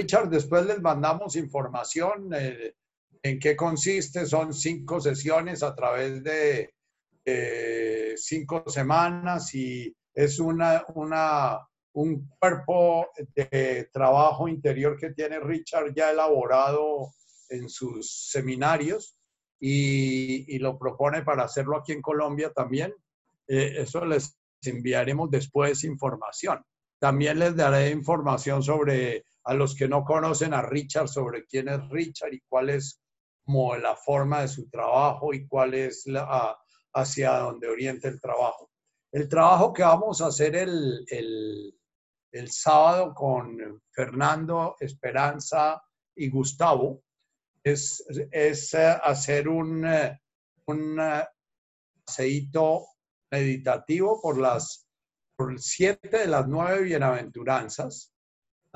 Richard, después les mandamos información eh, en qué consiste. Son cinco sesiones a través de cinco semanas y es una, una, un cuerpo de trabajo interior que tiene Richard ya elaborado en sus seminarios y, y lo propone para hacerlo aquí en Colombia también. Eh, eso les enviaremos después información. También les daré información sobre a los que no conocen a Richard, sobre quién es Richard y cuál es como la forma de su trabajo y cuál es hacia donde orienta el trabajo. El trabajo que vamos a hacer el, el, el sábado con Fernando, Esperanza y Gustavo es, es eh, hacer un, eh, un eh, paseíto meditativo por las por siete de las nueve bienaventuranzas.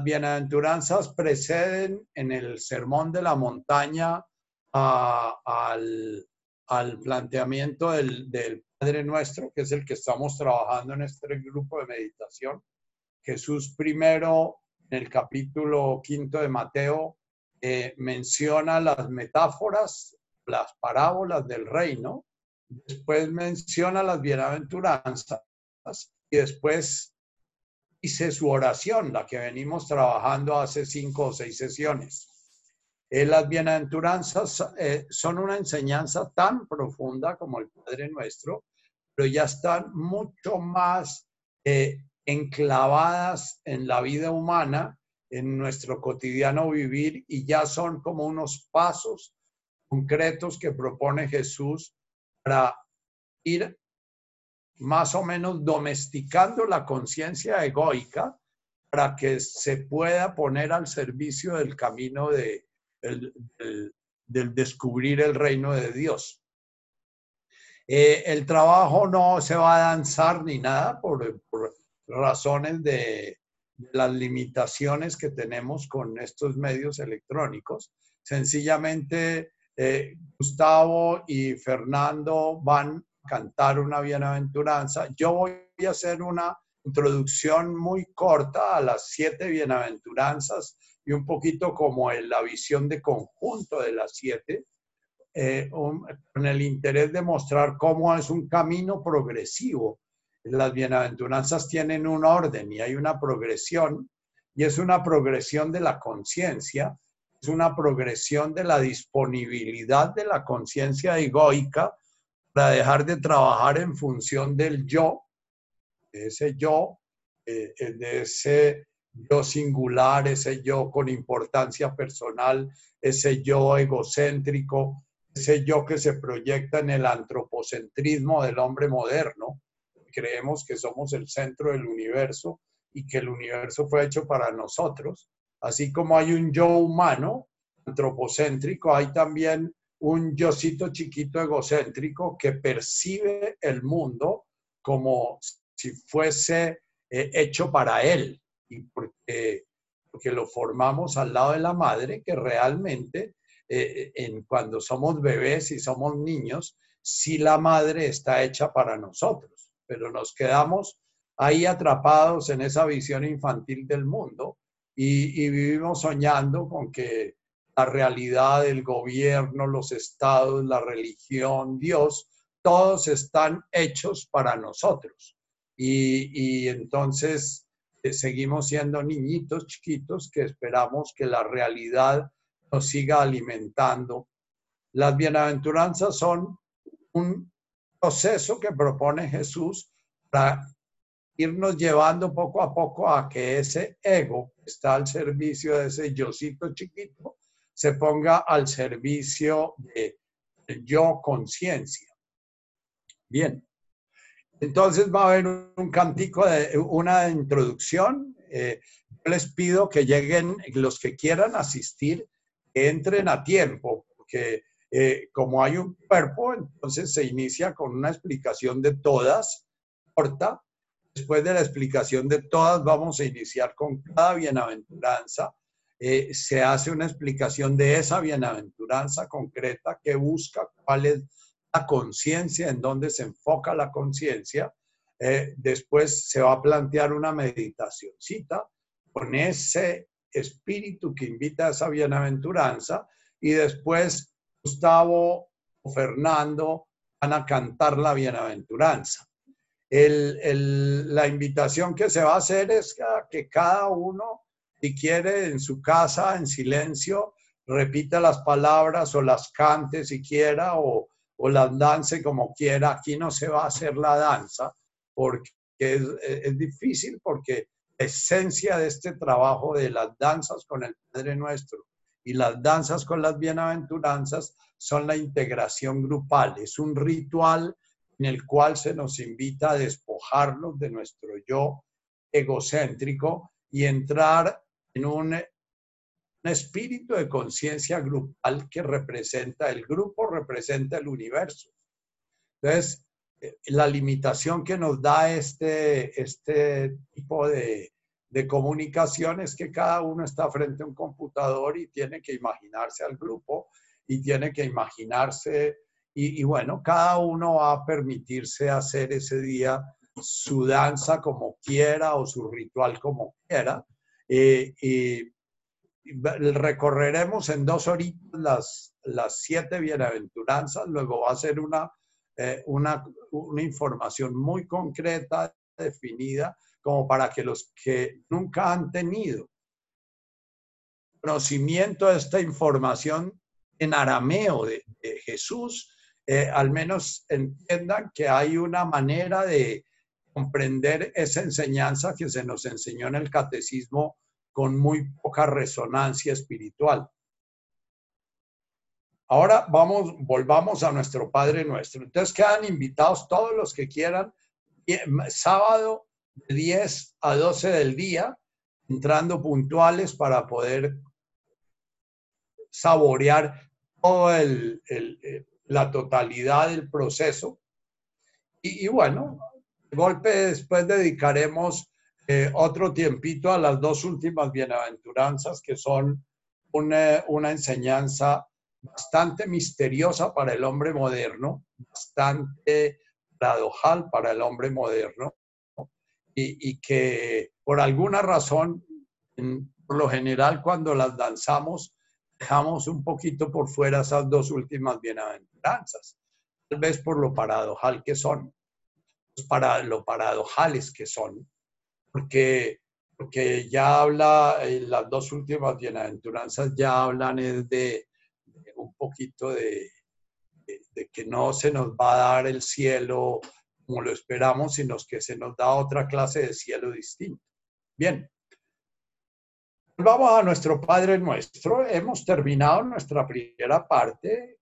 Bienaventuranzas preceden en el sermón de la montaña al, planteamiento del, del Padre Nuestro, que es el que estamos trabajando en este grupo de meditación. Jesús primero, en el capítulo quinto de Mateo, eh, menciona las metáforas, las parábolas del reino, después menciona las bienaventuranzas y después dice su oración, la que venimos trabajando hace cinco o seis sesiones. Eh, las bienaventuranzas eh, son una enseñanza tan profunda como el Padre Nuestro, pero ya están mucho más enclavadas en la vida humana en nuestro cotidiano vivir y ya son como unos pasos concretos que propone Jesús para ir más o menos domesticando la conciencia egoica para que se pueda poner al servicio del camino de, del descubrir el reino de Dios. Eh, el trabajo no se va a danzar ni nada por, razones de, las limitaciones que tenemos con estos medios electrónicos. Sencillamente, eh, Gustavo y Fernando van cantar una bienaventuranza. Yo voy a hacer una introducción muy corta a las siete bienaventuranzas y un poquito como en la visión de conjunto de las siete, eh, con el interés de mostrar cómo es un camino progresivo las bienaventuranzas tienen un orden y hay una progresión, y es una progresión de la conciencia, es una progresión de la disponibilidad de la conciencia egoica para dejar de trabajar en función del yo, de ese yo, eh, eh, de ese yo singular, ese yo con importancia personal, ese yo egocéntrico, ese yo que se proyecta en el antropocentrismo del hombre moderno, creemos que somos el centro del universo y que el universo fue hecho para nosotros. Así como hay un yo humano antropocéntrico, hay también un yocito chiquito egocéntrico que percibe el mundo como si fuese eh, hecho para él y porque, porque lo formamos al lado de la madre que realmente eh, en, cuando somos bebés y somos niños, si la madre está hecha para nosotros pero nos quedamos ahí atrapados en esa visión infantil del mundo y, vivimos soñando con que la realidad, el gobierno, los estados, la religión, Dios, todos están hechos para nosotros. Y, entonces eh, seguimos siendo niñitos chiquitos que esperamos que la realidad nos siga alimentando. Las bienaventuranzas son un proceso que propone Jesús para irnos llevando poco a poco a que ese ego que está al servicio de ese yocito chiquito se ponga al servicio de yo conciencia. Bien, entonces va a haber un cantico de una introducción. Eh, les pido que lleguen los que quieran asistir, que entren a tiempo, porque eh, como hay un cuerpo, entonces se inicia con una explicación de todas, corta. Después de la explicación de todas, vamos a iniciar con cada bienaventuranza. Eh, se hace una explicación de esa bienaventuranza concreta que busca cuál es la conciencia, en dónde se enfoca la conciencia. Eh, después se va a plantear una meditacióncita con ese espíritu que invita a esa bienaventuranza y después Gustavo o Fernando van a cantar la bienaventuranza. la invitación que se va a hacer es que cada uno, si quiere, en su casa, en silencio, repita las palabras o las cante si quiera o, o las dance como quiera. Aquí no se va a hacer la danza porque es, es difícil porque esencia de este trabajo de las danzas con el Padre Nuestro y las danzas con las bienaventuranzas son la integración grupal. Es un ritual en el cual se nos invita a despojarnos de nuestro yo egocéntrico y entrar en un, espíritu de conciencia grupal que representa el grupo, representa el universo. Entonces, eh, la limitación que nos da este, este tipo de, de comunicación es que cada uno está frente a un computador y tiene que imaginarse al grupo y tiene que imaginarse, y, bueno, cada uno va a permitirse hacer ese día su danza como quiera o su ritual como quiera. Eh, y recorreremos en dos horitas las, las siete bienaventuranzas, luego va a ser una, eh, una, una información muy concreta, definida como para que los que nunca han tenido conocimiento de esta información en arameo de, Jesús, eh, al menos entiendan que hay una manera de comprender esa enseñanza que se nos enseñó en el catecismo con muy poca resonancia espiritual. Ahora vamos, volvamos a nuestro Padre Nuestro. Entonces quedan invitados todos los que quieran. Sábado de 10 a 12 del día, entrando puntuales para poder saborear toda el, la totalidad del proceso. Y, bueno, de golpe después dedicaremos eh, otro tiempito a las dos últimas bienaventuranzas, que son una, enseñanza bastante misteriosa para el hombre moderno, bastante paradojal para el hombre moderno, y, que por alguna razón, por lo general, cuando las danzamos, dejamos un poquito por fuera esas dos últimas bienaventuranzas, tal vez por lo paradojal que son, para lo paradojales que son, porque, porque ya habla, eh, las dos últimas bienaventuranzas ya hablan de, un poquito de, de, que no se nos va a dar el cielo como lo esperamos, sino que se nos da otra clase de cielo distinto. Bien. Vamos a nuestro Padre Nuestro. Hemos terminado nuestra primera parte.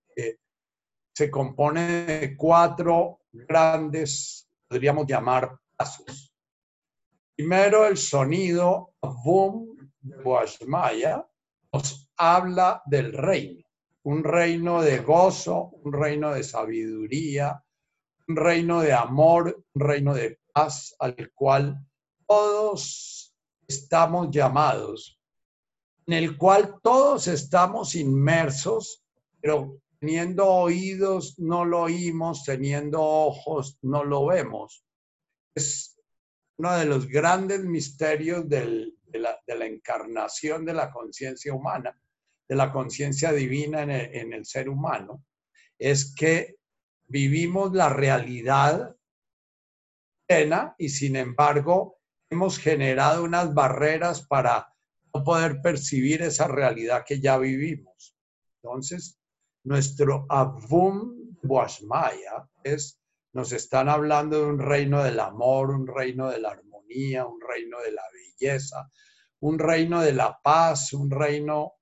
se compone de cuatro grandes, podríamos llamar, pasos. Primero, el sonido boom de Guashmaya nos habla del reino, un reino de gozo, un reino de sabiduría, un reino de amor, un reino de paz al cual todos estamos llamados, en el cual todos estamos inmersos, pero teniendo oídos no lo oímos, teniendo ojos no lo vemos. Es uno de los grandes misterios de, la, encarnación de la conciencia humana, de la conciencia divina en el ser humano, es que vivimos la realidad plena y sin embargo hemos generado unas barreras para no poder percibir esa realidad que ya vivimos. Entonces, nuestro Avum Washmaya es, nos están hablando de un reino del amor, un reino de la armonía, un reino de la belleza, un reino de la paz, un reino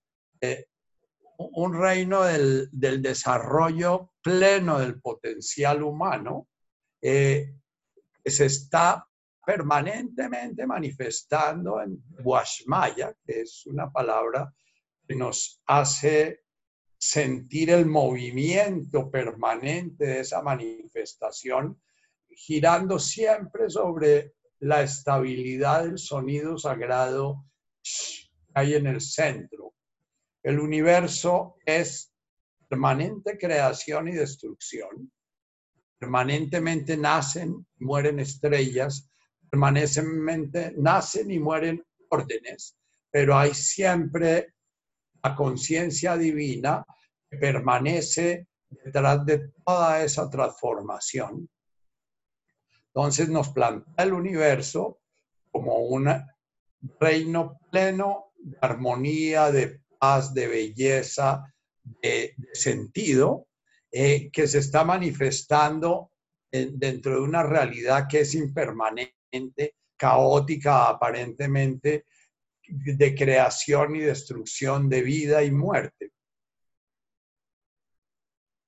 un reino del, desarrollo pleno del potencial humano eh, se está permanentemente manifestando en Washmaya, que es una palabra que nos hace sentir el movimiento permanente de esa manifestación, girando siempre sobre la estabilidad del sonido sagrado que hay en el centro. El universo es permanente creación y destrucción. Permanentemente nacen y mueren estrellas, permanentemente nacen y mueren órdenes, pero hay siempre la conciencia divina que permanece detrás de toda esa transformación. Entonces nos plantea el universo como un reino pleno de armonía, de paz, de belleza, de, sentido, eh, que se está manifestando dentro de una realidad que es impermanente, caótica aparentemente, de creación y destrucción de vida y muerte.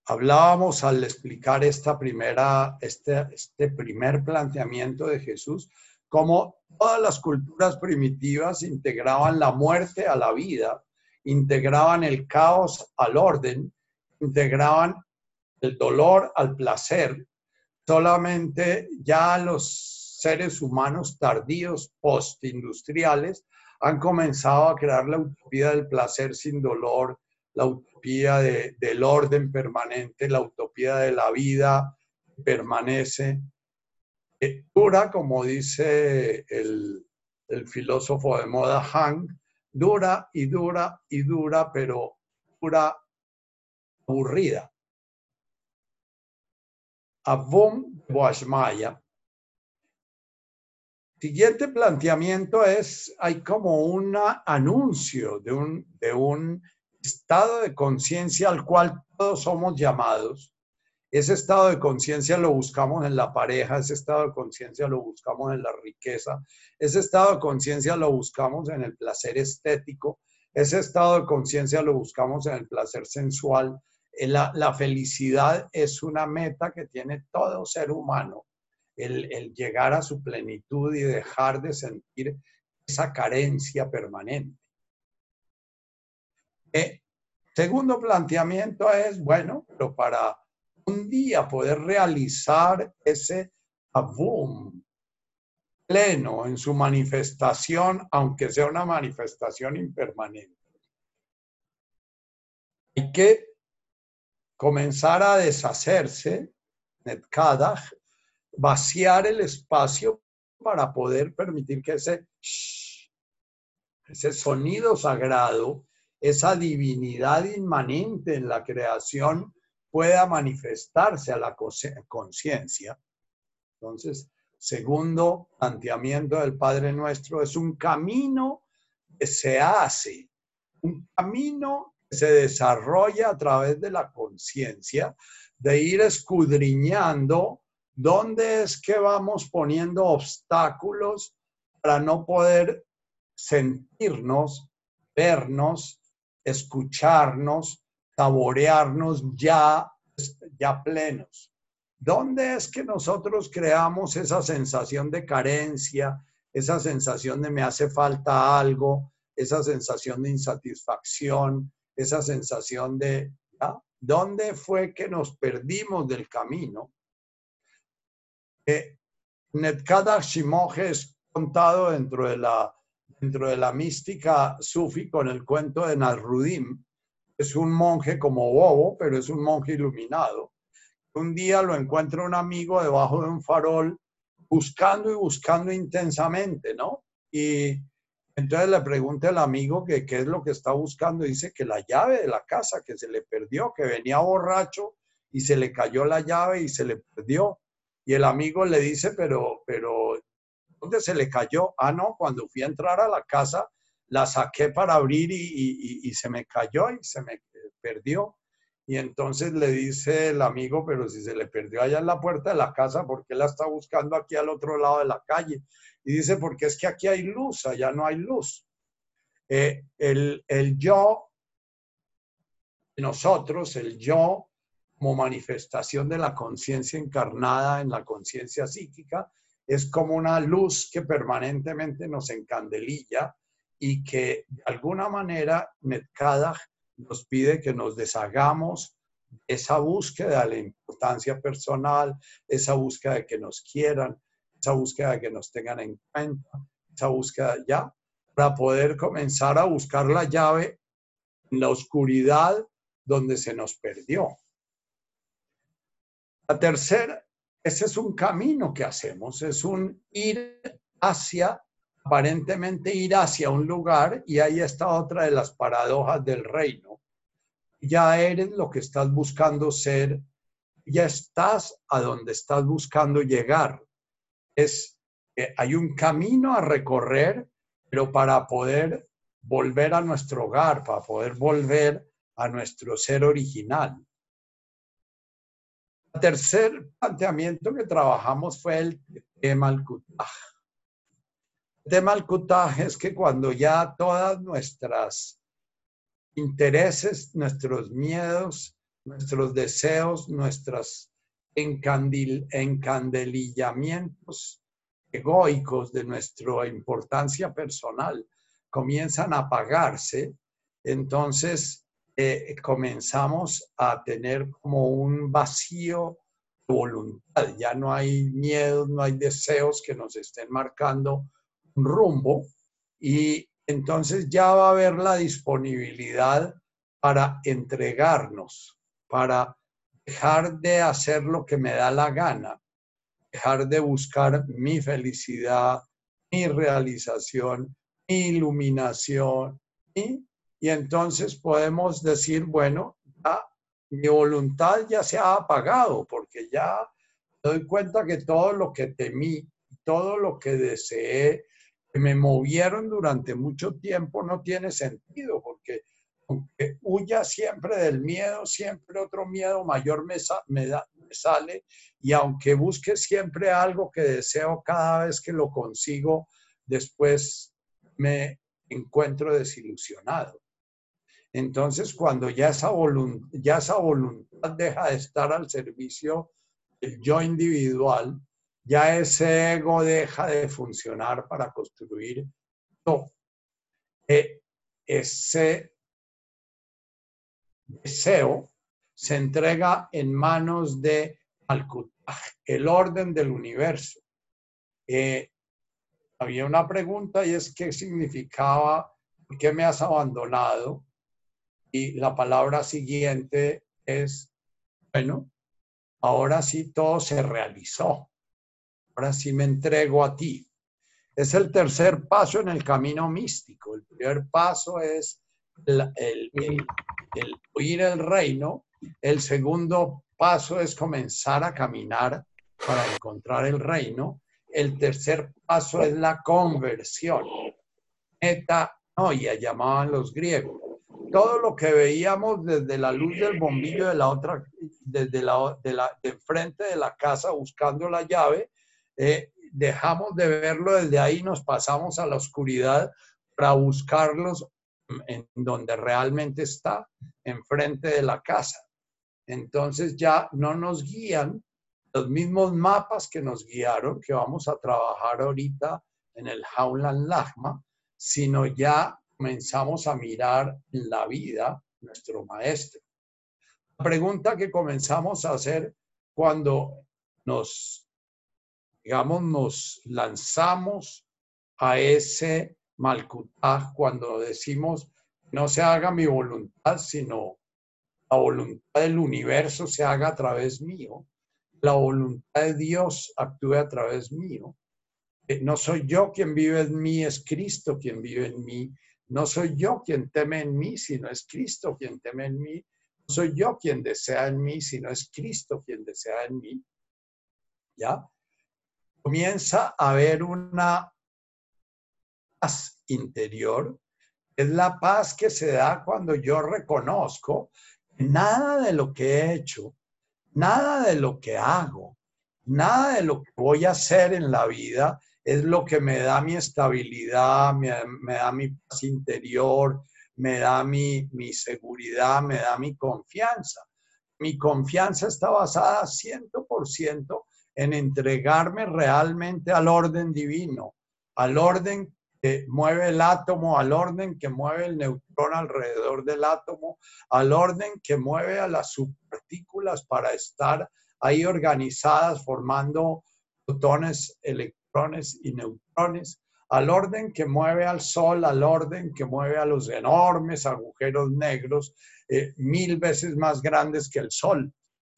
Hablábamos al explicar esta primera, este, este primer planteamiento de Jesús, cómo todas las culturas primitivas integraban la muerte a la vida, integraban el caos al orden, integraban el dolor al placer. Solamente ya los seres humanos tardíos, postindustriales, han comenzado a crear la utopía del placer sin dolor, la utopía del orden permanente, la utopía de la vida permanece. Eh, dura, como dice el, filósofo de moda Hank, dura y dura y dura, pero dura aburrida. Avon Boashmaya Siguiente planteamiento es, hay como un anuncio de un, de un estado de conciencia al cual todos somos llamados. Ese estado de conciencia lo buscamos en la pareja, ese estado de conciencia lo buscamos en la riqueza, ese estado de conciencia lo buscamos en el placer estético, ese estado de conciencia lo buscamos en el placer sensual. La, la felicidad es una meta que tiene todo ser humano el, llegar a su plenitud y dejar de sentir esa carencia permanente. Eh, segundo planteamiento es, bueno, pero para un día poder realizar ese boom pleno en su manifestación, aunque sea una manifestación impermanente. Hay que comenzar a deshacerse, Netkadach, vaciar el espacio para poder permitir que ese, ese sonido sagrado, esa divinidad inmanente en la creación pueda manifestarse a la conciencia. Entonces, segundo planteamiento del Padre Nuestro es un camino que se hace, un camino que se desarrolla a través de la conciencia, de ir escudriñando ¿Dónde es que vamos poniendo obstáculos para no poder sentirnos, vernos, escucharnos, saborearnos ya, ya plenos? ¿Dónde es que nosotros creamos esa sensación de carencia, esa sensación de me hace falta algo, esa sensación de insatisfacción, esa sensación de, ¿dónde fue que nos perdimos del camino? Eh, Netkada es contado dentro de, la, dentro de la mística sufi con el cuento de Nasrudim. Es un monje como bobo, pero es un monje iluminado. Un día lo encuentra un amigo debajo de un farol buscando y buscando intensamente, ¿no? Y entonces le pregunta al amigo que qué es lo que está buscando. Dice que la llave de la casa, que se le perdió, que venía borracho y se le cayó la llave y se le perdió. Y el amigo le dice, pero, pero, ¿dónde se le cayó? Ah, no, cuando fui a entrar a la casa, la saqué para abrir y, se me cayó y se me perdió. Y entonces le dice el amigo, pero si se le perdió allá en la puerta de la casa, ¿por qué la está buscando aquí al otro lado de la calle? Y dice, porque es que aquí hay luz, allá no hay luz. Eh, el, el yo, nosotros, el yo, como manifestación de la conciencia encarnada en la conciencia psíquica, es como una luz que permanentemente nos encandelilla y que de alguna manera Netkadach nos pide que nos deshagamos esa búsqueda de la importancia personal, esa búsqueda de que nos quieran, esa búsqueda de que nos tengan en cuenta, esa búsqueda ya, para poder comenzar a buscar la llave en la oscuridad donde se nos perdió. La tercera, ese es un camino que hacemos, es un ir hacia aparentemente ir hacia un lugar y ahí está otra de las paradojas del reino. Ya eres lo que estás buscando ser, ya estás a donde estás buscando llegar. Es, que hay un camino a recorrer, pero para poder volver a nuestro hogar, para poder volver a nuestro ser original. El tercer planteamiento que trabajamos fue el tema al El tema al es que cuando ya todas nuestras intereses, nuestros miedos, nuestros deseos, nuestros encandelillamientos egoicos de nuestra importancia personal comienzan a apagarse, entonces eh, comenzamos a tener como un vacío de voluntad. Ya no hay miedos, no hay deseos que nos estén marcando un rumbo y entonces ya va a haber la disponibilidad para entregarnos, para dejar de hacer lo que me da la gana, dejar de buscar mi felicidad, mi realización, iluminación. Y, y entonces podemos decir, bueno, mi voluntad ya se ha apagado porque ya doy cuenta que todo lo que temí, todo lo que deseé, que me movieron durante mucho tiempo no tiene sentido porque aunque huya siempre del miedo, siempre otro miedo mayor me, me, da, me sale y aunque busque siempre algo que deseo cada vez que lo consigo, después me encuentro desilusionado. Entonces, cuando ya esa, ya esa voluntad deja de estar al servicio del yo individual, ya ese ego deja de funcionar para construir todo. E, ese deseo se entrega en manos de el orden del universo. Eh, había una pregunta y es qué significaba, ¿por qué me has abandonado? Y la palabra siguiente es, bueno, ahora sí todo se realizó, ahora sí me entrego a ti. Es el tercer paso en el camino místico. El primer paso es el, el, el oír el reino. El segundo paso es comenzar a caminar para encontrar el reino. El tercer paso es la conversión. Metanoia llamaban los griegos. Todo lo que veíamos desde la luz del bombillo de la otra, desde la, de, la, de frente de la casa buscando la llave, eh, dejamos de verlo desde ahí, nos pasamos a la oscuridad para buscarlos en donde realmente está, enfrente de la casa. Entonces ya no nos guían los mismos mapas que nos guiaron, que vamos a trabajar ahorita en el Jaulan Lagma, sino ya comenzamos a mirar la vida nuestro maestro. La pregunta que comenzamos a hacer cuando nos, digamos, nos lanzamos a ese Malkutaj, cuando decimos, no se haga mi voluntad, sino la voluntad del universo se haga a través mío la voluntad de Dios actúe a través mío. Eh, no soy yo quien vive en mí, es Cristo quien vive en mí. No soy yo quien teme en mí, sino es Cristo quien teme en mí. No soy yo quien desea en mí, sino es Cristo quien desea en mí. ¿Ya? Comienza a haber una paz interior. Es la paz que se da cuando yo reconozco nada de lo que he hecho, Nada de lo que hago, nada de lo que voy a hacer en la vida es lo que me da mi estabilidad, me, da mi paz interior, me da mi, mi, seguridad, me da mi confianza. Mi confianza está basada 100% en entregarme realmente al orden divino, al orden que mueve el átomo, al orden que mueve el neutrón alrededor del átomo, al orden que mueve a las subpartículas para estar ahí organizadas formando protones, electrones y neutrones, al orden que mueve al Sol, al orden que mueve a los enormes agujeros negros, eh, mil veces más grandes que el Sol.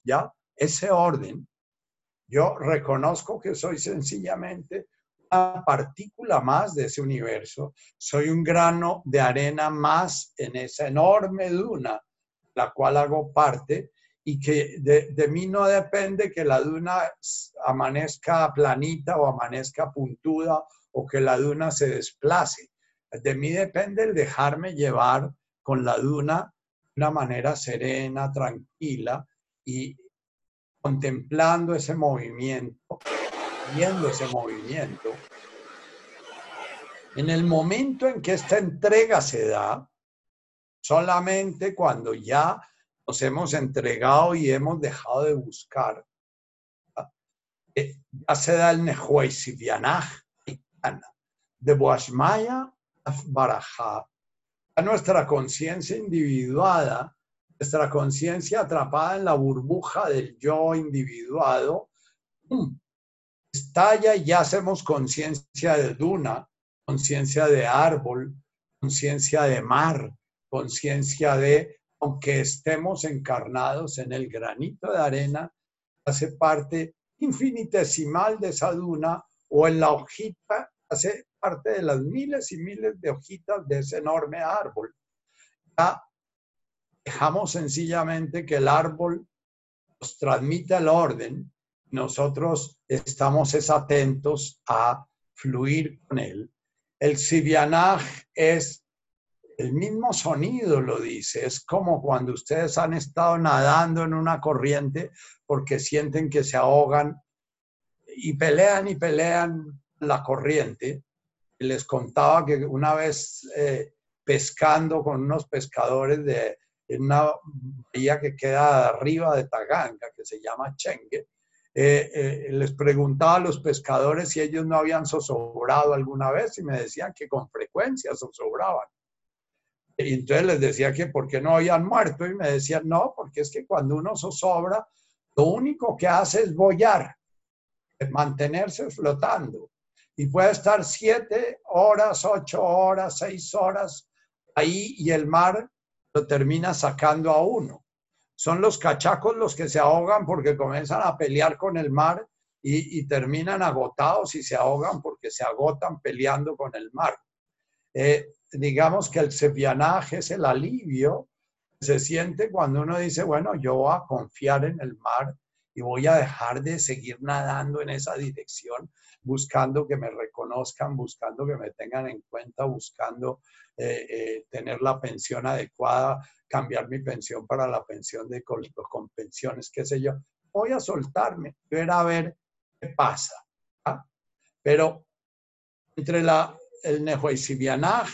¿Ya? Ese orden, yo reconozco que soy sencillamente una partícula más de ese universo, soy un grano de arena más en esa enorme duna, la cual hago parte, y que de, de, mí no depende que la duna amanezca planita o amanezca puntuda o que la duna se desplace. De mí depende el dejarme llevar con la duna de una manera serena, tranquila y contemplando ese movimiento, viendo ese movimiento. En el momento en que esta entrega se da, solamente cuando ya nos hemos entregado y hemos dejado de buscar. Eh, ya se da el Nehuay de Boashmaya Barajá. A nuestra conciencia individuada, nuestra conciencia atrapada en la burbuja del yo individuado, estalla y ya hacemos conciencia de duna, conciencia de árbol, conciencia de mar, conciencia de aunque estemos encarnados en el granito de arena, hace parte infinitesimal de esa duna o en la hojita, hace parte de las miles y miles de hojitas de ese enorme árbol. Ya dejamos sencillamente que el árbol nos transmita el orden, nosotros estamos atentos a fluir con él. El Sibianaj es el mismo sonido lo dice, es como cuando ustedes han estado nadando en una corriente porque sienten que se ahogan y pelean y pelean la corriente. Les contaba que una vez eh, pescando con unos pescadores de una bahía que queda arriba de Taganga, que se llama Chengue, eh, eh, les preguntaba a los pescadores si ellos no habían zozobrado alguna vez y me decían que con frecuencia zozobraban. Y entonces les decía que por qué no habían muerto y me decían, no, porque es que cuando uno zozobra, lo único que hace es bollar, es mantenerse flotando. Y puede estar siete horas, ocho horas, seis horas ahí y el mar lo termina sacando a uno. Son los cachacos los que se ahogan porque comienzan a pelear con el mar y, terminan agotados y se ahogan porque se agotan peleando con el mar. Eh, digamos que el sepianaje es el alivio que se siente cuando uno dice, bueno, yo voy a confiar en el mar y voy a dejar de seguir nadando en esa dirección, buscando que me reconozcan, buscando que me tengan en cuenta, buscando eh, eh, tener la pensión adecuada, cambiar mi pensión para la pensión de con, con pensiones, qué sé yo. Voy a soltarme, ver a ver qué pasa. ¿ah? Pero entre la, el Nehuaysibianaj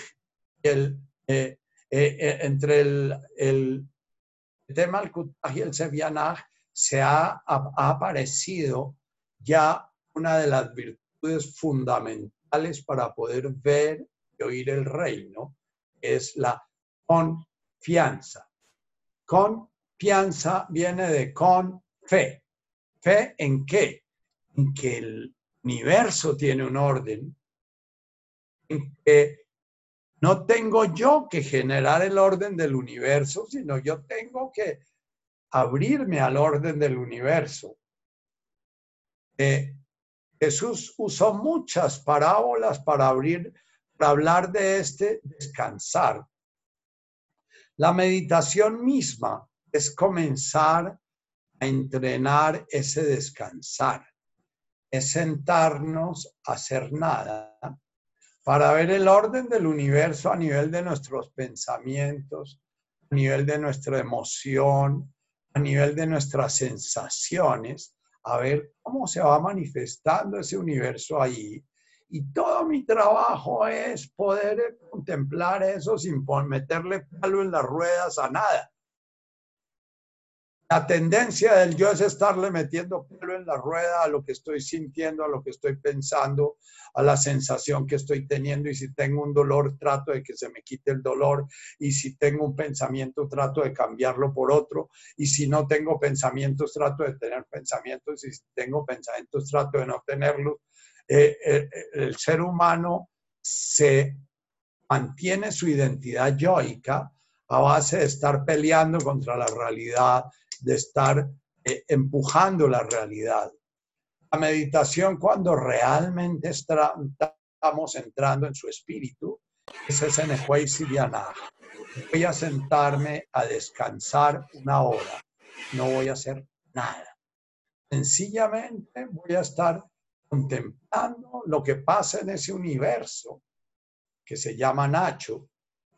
el, eh, eh, eh, entre el, el tema al y el Sevianaj se ha, aparecido ya una de las virtudes fundamentales para poder ver y oír el reino, es la confianza. Confianza viene de con fe. ¿Fe en qué? En que el universo tiene un orden, no tengo yo que generar el orden del universo, sino yo tengo que abrirme al orden del universo. Eh, Jesús usó muchas parábolas para abrir, para hablar de este descansar. La meditación misma es comenzar a entrenar ese descansar, es sentarnos a hacer nada para ver el orden del universo a nivel de nuestros pensamientos, a nivel de nuestra emoción, a nivel de nuestras sensaciones, a ver cómo se va manifestando ese universo ahí. Y todo mi trabajo es poder contemplar eso sin meterle palo en las ruedas a nada. La tendencia del yo es estarle metiendo pelo en la rueda a lo que estoy sintiendo, a lo que estoy pensando, a la sensación que estoy teniendo. Y si tengo un dolor, trato de que se me quite el dolor. Y si tengo un pensamiento, trato de cambiarlo por otro. Y si no tengo pensamientos, trato de tener pensamientos. Y si tengo pensamientos, trato de no tenerlos. Eh, eh, el ser humano se mantiene su identidad yoica a base de estar peleando contra la realidad, de estar eh, empujando la realidad. La meditación cuando realmente estamos entrando en su espíritu es ese Nehuay Siriana. Voy a sentarme a descansar una hora. No voy a hacer nada. Sencillamente voy a estar contemplando lo que pasa en ese universo que se llama Nacho,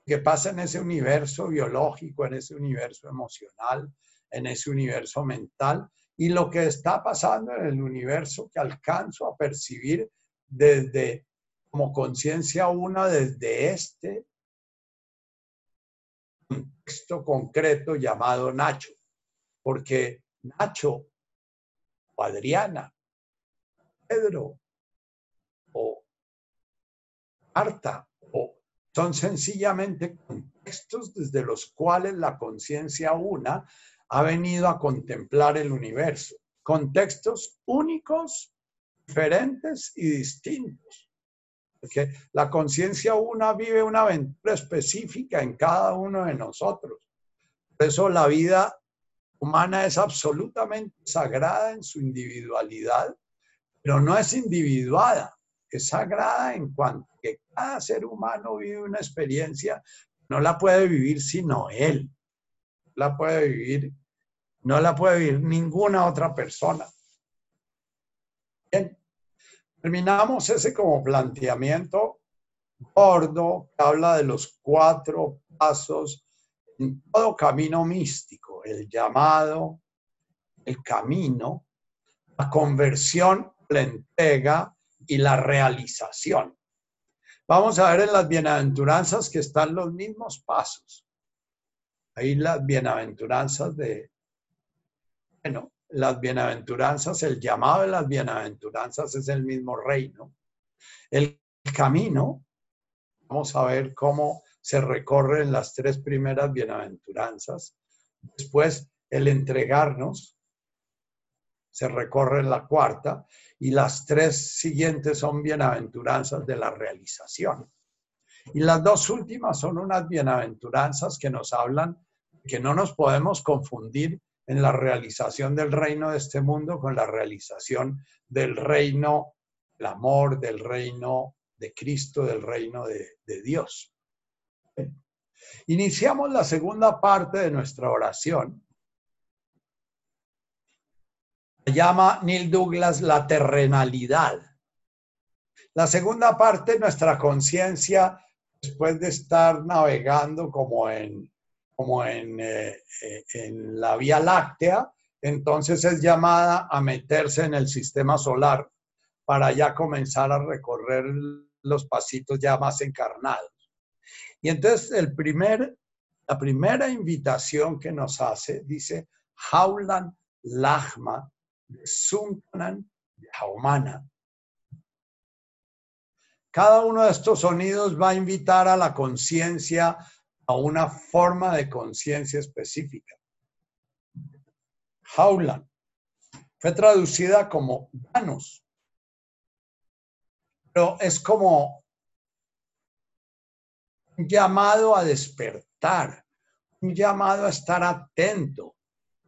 que pasa en ese universo biológico, en ese universo emocional, en ese universo mental y lo que está pasando en el universo que alcanzo a percibir desde como conciencia una desde este contexto concreto llamado Nacho, porque Nacho o Adriana, Pedro o Marta o son sencillamente contextos desde los cuales la conciencia una ha venido a contemplar el universo. Contextos únicos, diferentes y distintos. Porque la conciencia una vive una aventura específica en cada uno de nosotros. Por eso la vida humana es absolutamente sagrada en su individualidad, pero no es individuada, es sagrada en cuanto que cada ser humano vive una experiencia, no la puede vivir sino él, la puede vivir, no la puede vivir ninguna otra persona. Bien, terminamos ese como planteamiento gordo que habla de los cuatro pasos en todo camino místico, el llamado, el camino, la conversión, la entrega y la realización. Vamos a ver en las bienaventuranzas que están los mismos pasos. Ahí las bienaventuranzas de, bueno, las bienaventuranzas, el llamado de las bienaventuranzas es el mismo reino. El camino, vamos a ver cómo se recorren las tres primeras bienaventuranzas. Después, el entregarnos, se recorre en la cuarta, y las tres siguientes son bienaventuranzas de la realización. Y las dos últimas son unas bienaventuranzas que nos hablan que no nos podemos confundir en la realización del reino de este mundo con la realización del reino, el amor, del reino de Cristo, del reino de, Dios. Iniciamos la segunda parte de nuestra oración. llama Neil Douglas la terrenalidad. La segunda parte, nuestra conciencia, después de estar navegando como en, como en, eh, eh, en la Vía Láctea, entonces es llamada a meterse en el sistema solar para ya comenzar a recorrer los pasitos ya más encarnados. Y entonces el primer, la primera invitación que nos hace dice, Jaulan Lachma Sunkanan Jaumana. Cada uno de estos sonidos va a invitar a la conciencia a una forma de conciencia específica. Jaulan fue traducida como danos, pero es como un llamado a despertar, un llamado a estar atento,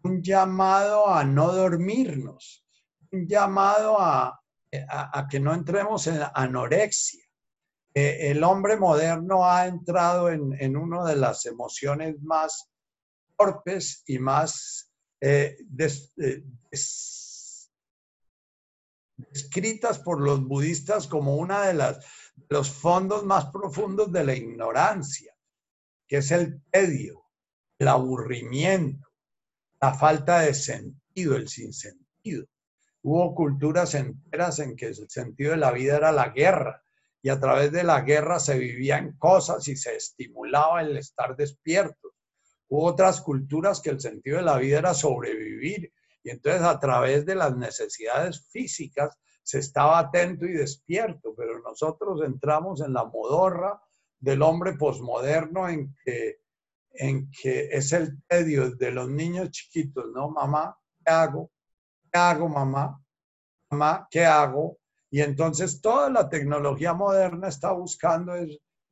un llamado a no dormirnos, un llamado a, que no entremos en anorexia. El hombre moderno ha entrado en, en una de las emociones más torpes y más eh, eh, descritas por los budistas como una de las los fondos más profundos de la ignorancia, que es el tedio, el aburrimiento, la falta de sentido, el sinsentido. Hubo culturas enteras en que el sentido de la vida era la guerra y a través de la guerra se vivían cosas y se estimulaba el estar despierto. Hubo otras culturas que el sentido de la vida era sobrevivir y entonces a través de las necesidades físicas se estaba atento y despierto, pero nosotros entramos en la modorra del hombre posmoderno en que, en que es el tedio de los niños chiquitos, ¿no? Mamá, ¿qué hago? ¿Qué hago, mamá? Mamá, ¿qué hago? Y entonces toda la tecnología moderna está buscando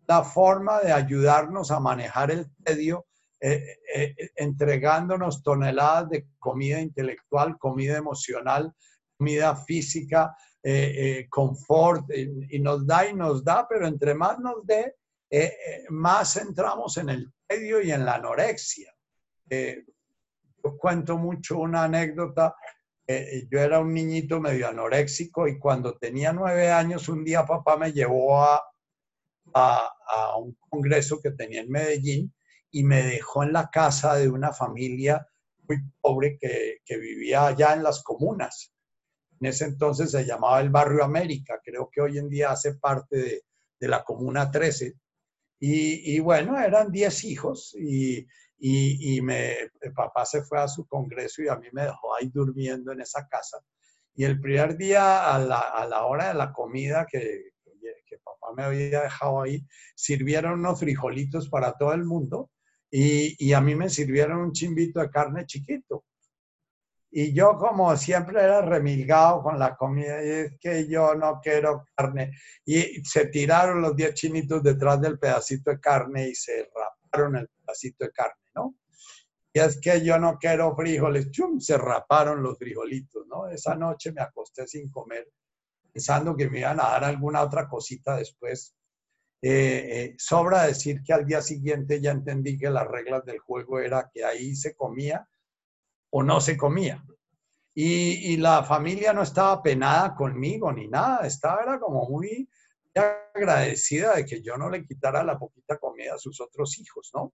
la forma de ayudarnos a manejar el tedio, eh, eh, entregándonos toneladas de comida intelectual, comida emocional, comida física, eh, eh, confort, y nos da y nos da, pero entre más nos dé, más entramos en el tedio y en la anorexia. yo cuento mucho una anécdota. Yo era un niñito medio anoréxico y cuando tenía nueve años, un día papá me llevó a, a, un congreso que tenía en Medellín y me dejó en la casa de una familia muy pobre que, que, vivía allá en las comunas. En ese entonces se llamaba el Barrio América, creo que hoy en día hace parte de, de la Comuna 13. Y, y bueno, eran 10 hijos y, y, y me, papá se fue a su congreso y a mí me dejó ahí durmiendo en esa casa. Y el primer día, a la, a la hora de la comida, que, papá me había dejado ahí, sirvieron unos frijolitos para todo el mundo y, a mí me sirvieron un chimbito de carne chiquito. Y yo como siempre era remilgado con la comida, y es que yo no quiero carne. Y se tiraron los 10 chinitos detrás del pedacito de carne y se raparon el pedacito de carne, Y es que yo no quiero frijoles, chum, se raparon los frijolitos, ¿no? Esa noche me acosté sin comer pensando que me iban a dar alguna otra cosita después. Eh, eh, sobra decir que al día siguiente ya entendí que las reglas del juego era que ahí se comía o no se comía. Y, la familia no estaba penada conmigo ni nada, estaba era como muy agradecida de que yo no le quitara la poquita comida a sus otros hijos, ¿no?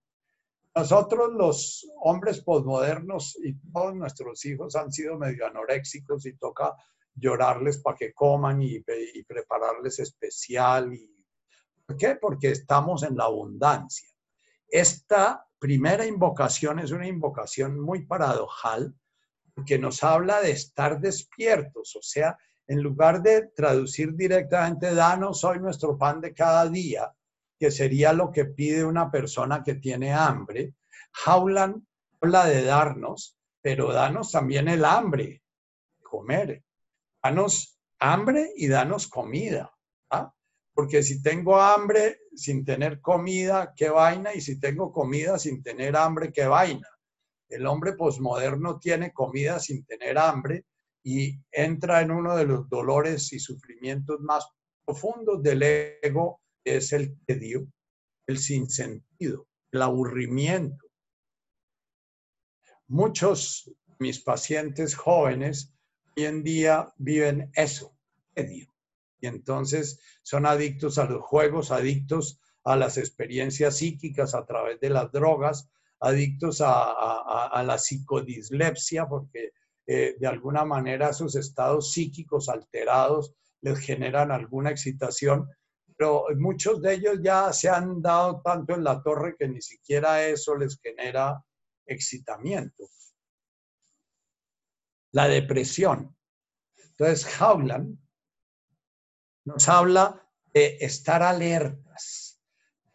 Nosotros los hombres posmodernos y todos nuestros hijos han sido medio anoréxicos y toca llorarles para que coman y, prepararles especial. ¿Por qué? Porque estamos en la abundancia. Esta primera invocación es una invocación muy paradojal porque nos habla de estar despiertos, o sea, en lugar de traducir directamente, danos hoy nuestro pan de cada día, que sería lo que pide una persona que tiene hambre, Haulan habla de darnos, pero danos también el hambre, comer danos hambre y danos comida. ¿ah? Porque si tengo hambre sin tener comida, qué vaina, y si tengo comida sin tener hambre, qué vaina. El hombre posmoderno tiene comida sin tener hambre y entra en uno de los dolores y sufrimientos más profundos del ego, es el tedio, el sinsentido, el aburrimiento. Muchos de mis pacientes jóvenes hoy en día viven eso, medio. Y entonces son adictos a los juegos, adictos a las experiencias psíquicas a través de las drogas, adictos a, la psicodislexia, porque eh, de alguna manera esos estados psíquicos alterados les generan alguna excitación, pero muchos de ellos ya se han dado tanto en la torre que ni siquiera eso les genera excitamiento la depresión. Entonces, Howland nos habla de estar alertas,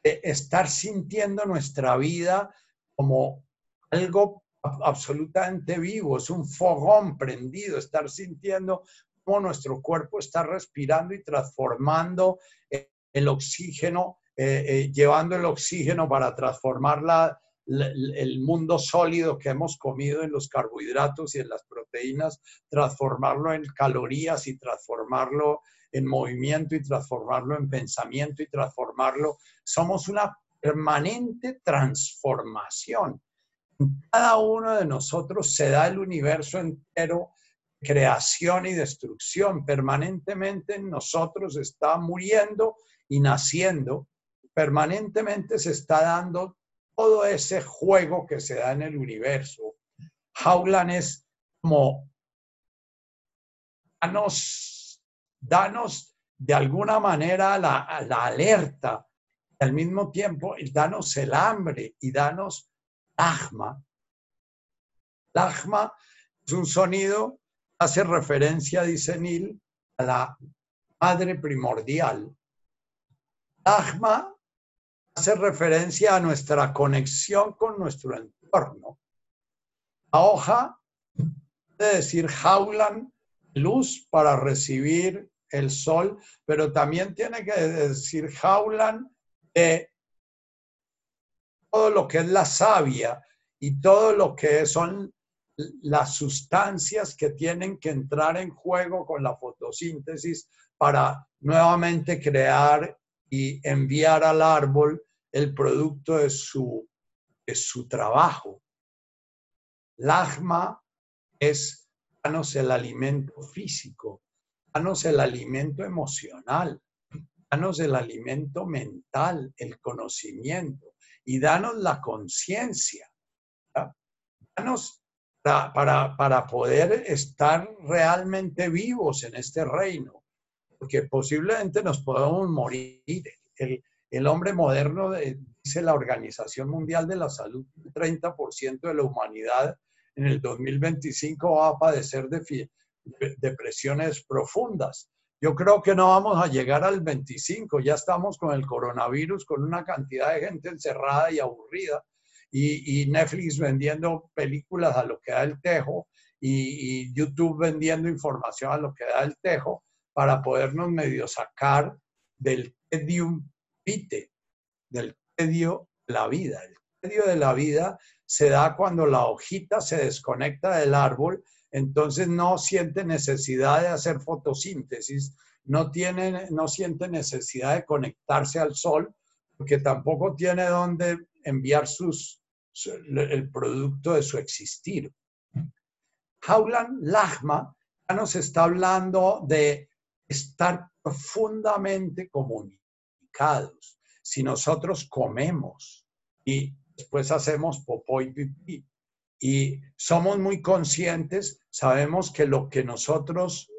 de estar sintiendo nuestra vida como algo absolutamente vivo, es un fogón prendido, estar sintiendo cómo nuestro cuerpo está respirando y transformando el oxígeno, eh, eh, llevando el oxígeno para transformarla el mundo sólido que hemos comido en los carbohidratos y en las proteínas, transformarlo en calorías y transformarlo en movimiento y transformarlo en pensamiento y transformarlo. Somos una permanente transformación. Cada uno de nosotros se da el universo entero, creación y destrucción. Permanentemente en nosotros está muriendo y naciendo. Permanentemente se está dando todo ese juego que se da en el universo. Howland es como, danos, danos de alguna manera la, alerta, y al mismo tiempo danos el hambre y danos lagma. Lagma es un sonido, hace referencia, dice Neil, a la madre primordial. Lagma hace referencia a nuestra conexión con nuestro entorno. La hoja puede decir jaulan luz para recibir el sol, pero también tiene que decir jaulan de todo lo que es la savia y todo lo que son las sustancias que tienen que entrar en juego con la fotosíntesis para nuevamente crear y enviar al árbol el producto de su, de su trabajo. Lagma es, danos el alimento físico, danos el alimento emocional, danos el alimento mental, el conocimiento y danos la conciencia. Danos para, para, poder estar realmente vivos en este reino, porque posiblemente nos podemos morir. El, el hombre moderno, dice la Organización Mundial de la Salud, el 30% de la humanidad en el 2025 va a padecer de depresiones profundas. Yo creo que no vamos a llegar al 25, ya estamos con el coronavirus, con una cantidad de gente encerrada y aburrida, y, Netflix vendiendo películas a lo que da el tejo, y, YouTube vendiendo información a lo que da el tejo, para podernos medio sacar del tedium vitae, del tedio de la vida. El tedio de la vida se da cuando la hojita se desconecta del árbol, entonces no siente necesidad de hacer fotosíntesis, no, tiene, no siente necesidad de conectarse al sol, porque tampoco tiene dónde enviar sus, el producto de su existir. Haulan Lachma ya nos está hablando de estar profundamente comunicados. Si nosotros comemos y después hacemos popó y pipí. Y somos muy conscientes, sabemos que lo que nosotros,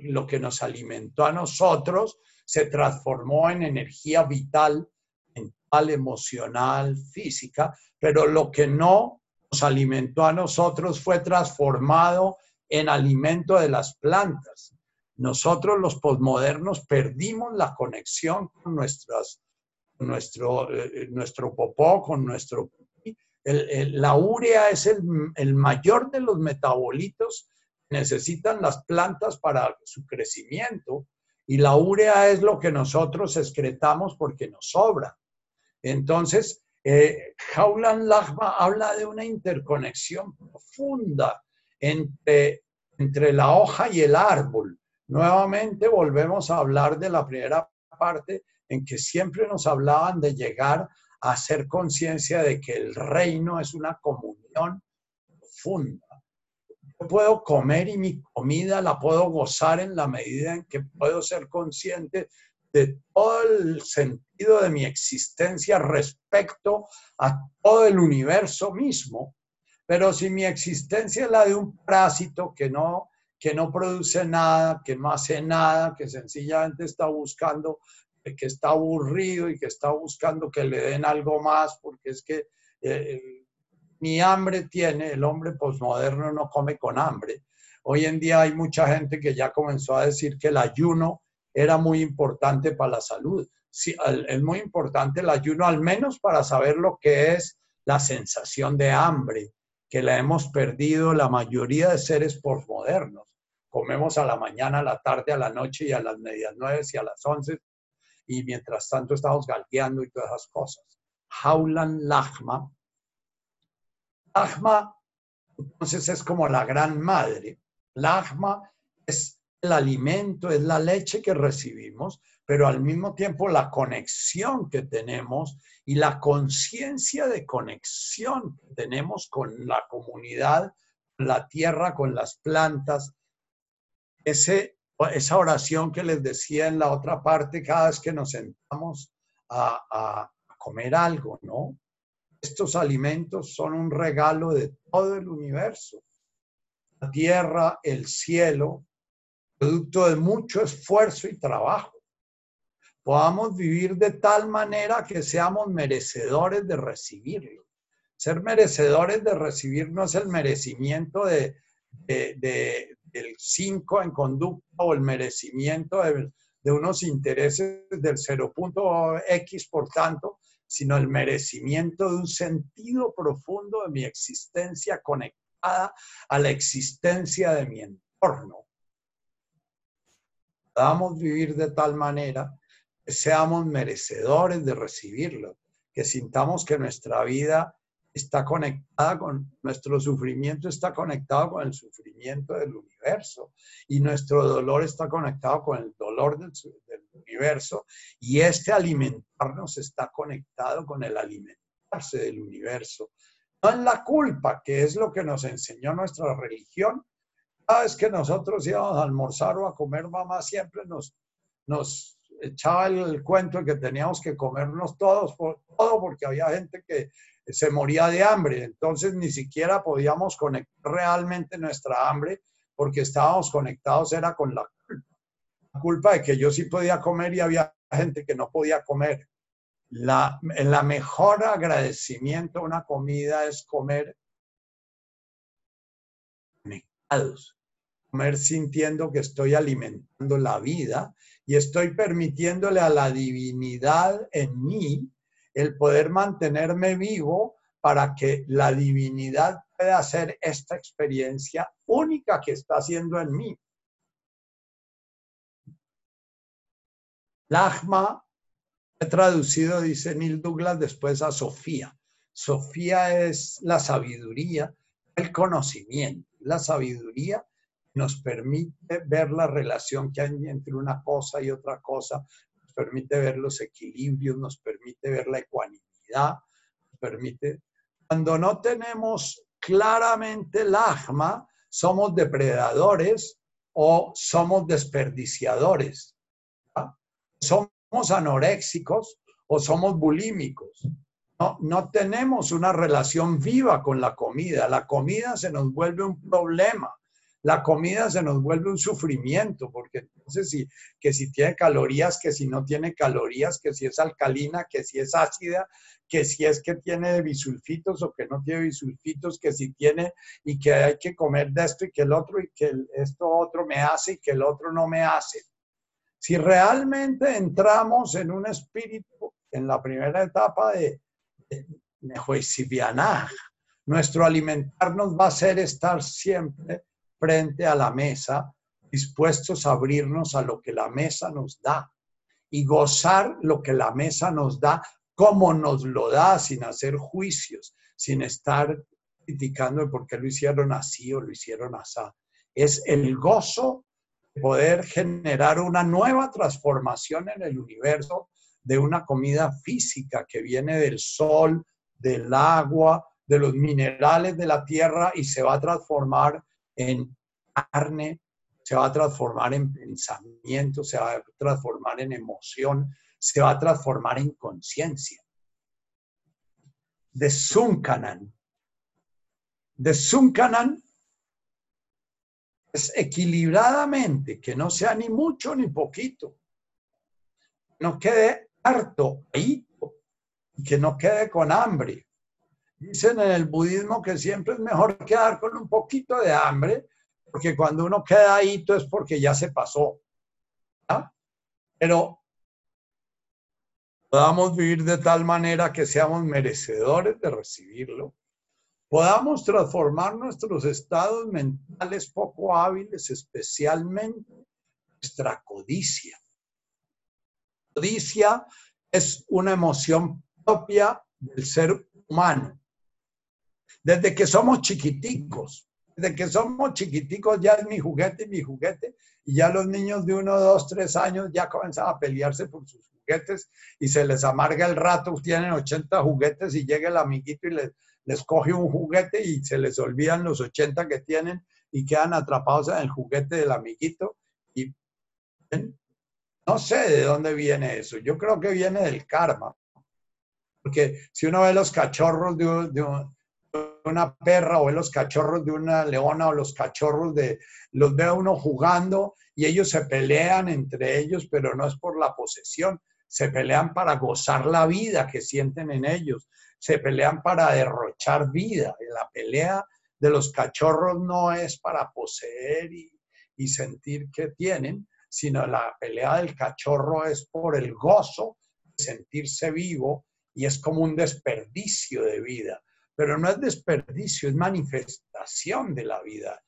lo que nos alimentó a nosotros, se transformó en energía vital, mental, emocional, física, pero lo que no nos alimentó a nosotros fue transformado en alimento de las plantas. Nosotros los posmodernos perdimos la conexión con nuestras nuestro, eh, nuestro popó, con nuestro... la urea es el, el mayor de los metabolitos que necesitan las plantas para su crecimiento y la urea es lo que nosotros excretamos porque nos sobra. Entonces, eh, Jaulan Lachma habla de una interconexión profunda entre, entre la hoja y el árbol. Nuevamente volvemos a hablar de la primera parte en que siempre nos hablaban de llegar a hacer conciencia de que el reino es una comunión profunda. Yo puedo comer y mi comida la puedo gozar en la medida en que puedo ser consciente de todo el sentido de mi existencia respecto a todo el universo mismo. Pero si mi existencia es la de un parásito que no, que no produce nada, que no hace nada, que sencillamente está buscando que está aburrido y que está buscando que le den algo más, porque es que eh, mi hambre tiene, el hombre posmoderno no come con hambre. Hoy en día hay mucha gente que ya comenzó a decir que el ayuno era muy importante para la salud. Es muy importante el ayuno, al menos para saber lo que es la sensación de hambre, que la hemos perdido la mayoría de seres posmodernos. Comemos a la mañana, a la tarde, a la noche y a las medias nueve y a las once y mientras tanto estamos galgueando y todas esas cosas. Jaulan Lachma. Lachma, entonces es como la gran madre. Lachma es el alimento, es la leche que recibimos, pero al mismo tiempo la conexión que tenemos y la conciencia de conexión que tenemos con la comunidad, la tierra, con las plantas, ese esa oración que les decía en la otra parte cada vez que nos sentamos a, comer algo, ¿no? Estos alimentos son un regalo de todo el universo. La tierra, el cielo, producto de mucho esfuerzo y trabajo. Podamos vivir de tal manera que seamos merecedores de recibirlo. Ser merecedores de recibir no es el merecimiento de, el 5 en conducta o el merecimiento de, unos intereses del 0.x, por tanto, sino el merecimiento de un sentido profundo de mi existencia conectada a la existencia de mi entorno. Podamos vivir de tal manera que seamos merecedores de recibirlo, que sintamos que nuestra vida está conectada con, nuestro sufrimiento está conectado con el sufrimiento del universo y nuestro dolor está conectado con el dolor del, universo y este alimentarnos está conectado con el alimentarse del universo. No en la culpa, que es lo que nos enseñó nuestra religión. Cada vez que nosotros íbamos a almorzar o a comer, mamá siempre nos, nos echaba el, cuento de que teníamos que comernos todos por, todo porque había gente que se moría de hambre. Entonces ni siquiera podíamos conectar realmente nuestra hambre porque estábamos conectados era con la culpa. La culpa de que yo sí podía comer y había gente que no podía comer. La, la mejor agradecimiento a una comida es comer conectados, comer sintiendo que estoy alimentando la vida y estoy permitiéndole a la divinidad en mí el poder mantenerme vivo para que la divinidad pueda hacer esta experiencia única que está haciendo en mí. Lachma, he traducido, dice Neil Douglas, después a Sofía. Sofía es la sabiduría, el conocimiento. La sabiduría nos permite ver la relación que hay entre una cosa y otra cosa, permite ver los equilibrios, nos permite ver la ecuanimidad, nos permite... Cuando no tenemos claramente el ajma, somos depredadores o somos desperdiciadores. Somos anoréxicos o somos bulímicos. No, no tenemos una relación viva con la comida. La comida se nos vuelve un problema la comida se nos vuelve un sufrimiento, porque entonces si, que si tiene calorías, que si no tiene calorías, que si es alcalina, que si es ácida, que si es que tiene bisulfitos o que no tiene bisulfitos, que si tiene y que hay que comer de esto y que el otro y que esto otro me hace y que el otro no me hace. Si realmente entramos en un espíritu, en la primera etapa de, de nuestro alimentarnos va a ser estar siempre frente a la mesa, dispuestos a abrirnos a lo que la mesa nos da y gozar lo que la mesa nos da, como nos lo da, sin hacer juicios, sin estar criticando por qué lo hicieron así o lo hicieron así. Es el gozo de poder generar una nueva transformación en el universo de una comida física que viene del sol, del agua, de los minerales de la tierra y se va a transformar en carne, se va a transformar en pensamiento, se va a transformar en emoción, se va a transformar en conciencia. De Sunkanan. De Sunkanan es equilibradamente, que no sea ni mucho ni poquito. No quede harto, ahí, que no quede con hambre. Dicen en el budismo que siempre es mejor quedar con un poquito de hambre porque cuando uno queda ahí es porque ya se pasó. Pero podamos vivir de tal manera que seamos merecedores de recibirlo, podamos transformar nuestros estados mentales poco hábiles, especialmente nuestra codicia. Codicia es una emoción propia del ser humano. Desde que somos chiquiticos, de que somos chiquiticos ya es mi juguete, mi juguete, y ya los niños de uno, dos, tres años ya comienzan a pelearse por sus juguetes y se les amarga el rato, tienen 80 juguetes y llega el amiguito y les, les coge un juguete y se les olvidan los 80 que tienen y quedan atrapados en el juguete del amiguito. Y no sé de dónde viene eso, yo creo que viene del karma. Porque si uno ve los cachorros de, de, una perra o los cachorros de una leona o los cachorros de, los ve uno jugando y ellos se pelean entre ellos, pero no es por la posesión, se pelean para gozar la vida que sienten en ellos, se pelean para derrochar vida. La pelea de los cachorros no es para poseer y, y sentir que tienen, sino la pelea del cachorro es por el gozo de sentirse vivo y es como un desperdicio de vida pero no es desperdicio, es manifestación de la vida.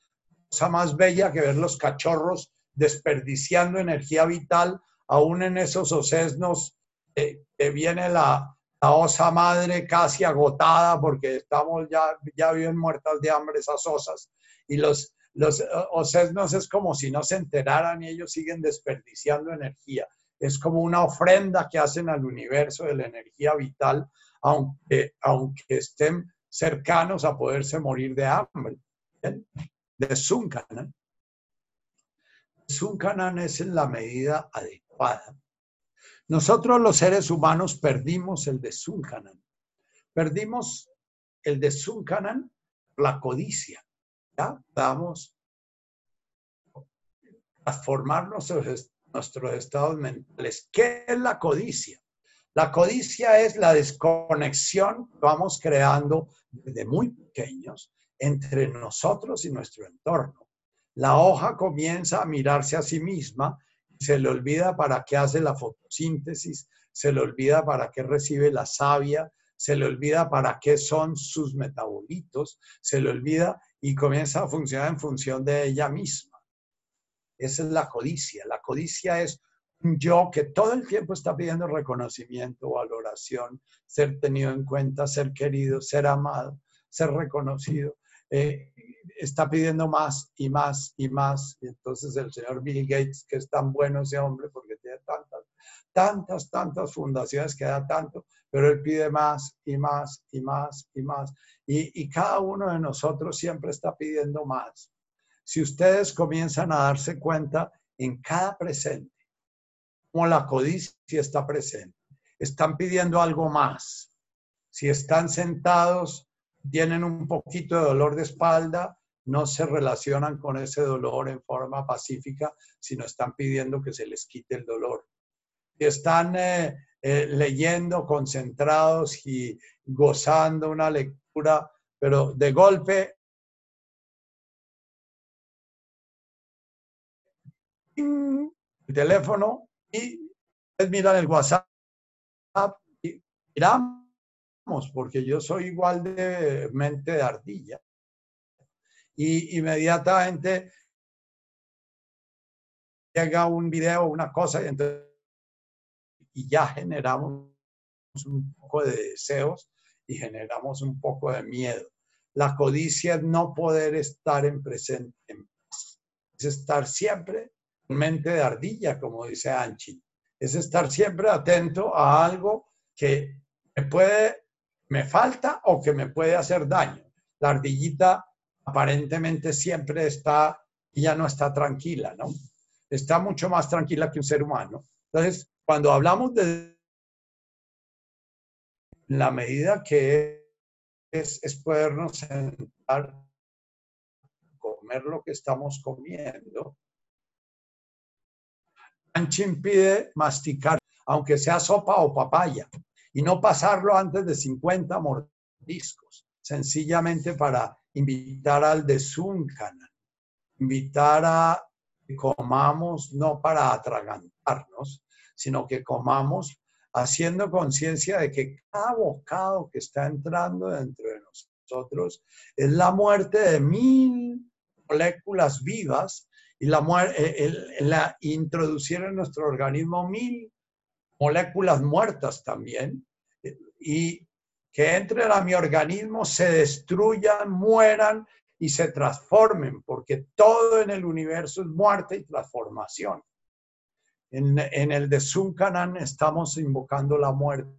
Cosa más bella que ver los cachorros desperdiciando energía vital, aún en esos ocesnos que viene la, la osa madre casi agotada porque estamos ya, ya bien muertas de hambre esas osas. Y los, los osesnos es como si no se enteraran y ellos siguen desperdiciando energía. Es como una ofrenda que hacen al universo de la energía vital, aunque, aunque estén cercanos a poderse morir de hambre. De Zuncanan. Zuncanan es en la medida adecuada nosotros los seres humanos perdimos el de Zuncanan. Perdimos el de Zuncanan, la codicia. ¿ya? Vamos a formar nuestros, nuestros estados mentales. ¿Qué es la codicia? La codicia es la desconexión que vamos creando desde muy pequeños entre nosotros y nuestro entorno. La hoja comienza a mirarse a sí misma se le olvida para qué hace la fotosíntesis, se le olvida para qué recibe la savia, se le olvida para qué son sus metabolitos, se le olvida y comienza a funcionar en función de ella misma. Esa es la codicia. La codicia es yo que todo el tiempo está pidiendo reconocimiento, valoración, ser tenido en cuenta, ser querido, ser amado, ser reconocido. Eh, está pidiendo más y más y más. Y entonces el señor Bill Gates, que es tan bueno ese hombre porque tiene tantas, tantas, tantas fundaciones que da tanto, pero él pide más y más y más y más. Y, y cada uno de nosotros siempre está pidiendo más. Si ustedes comienzan a darse cuenta en cada presente, como la codicia está presente, están pidiendo algo más. Si están sentados tienen un poquito de dolor de espalda, no se relacionan con ese dolor en forma pacífica, sino están pidiendo que se les quite el dolor. Y están eh, eh, leyendo, concentrados y gozando una lectura, pero de golpe el teléfono y miran el WhatsApp y miramos porque yo soy igual de mente de ardilla. Y inmediatamente llega un video, una cosa, y, entonces, y ya generamos un poco de deseos y generamos un poco de miedo. La codicia es no poder estar en presente, es estar siempre mente de ardilla, como dice Anchi. Es estar siempre atento a algo que me puede me falta o que me puede hacer daño. La ardillita aparentemente siempre está, ya no está tranquila, ¿no? Está mucho más tranquila que un ser humano. Entonces, cuando hablamos de la medida que es, es podernos sentar, comer lo que estamos comiendo, Anchi pide masticar, aunque sea sopa o papaya y no pasarlo antes de 50 mordiscos, sencillamente para invitar al de invitar a que comamos no para atragantarnos, sino que comamos haciendo conciencia de que cada bocado que está entrando dentro de nosotros es la muerte de mil moléculas vivas y la, la introducir en nuestro organismo mil moléculas muertas también, y que entren a mi organismo, se destruyan, mueran y se transformen, porque todo en el universo es muerte y transformación. En, el de Zuncanan estamos invocando la muerte.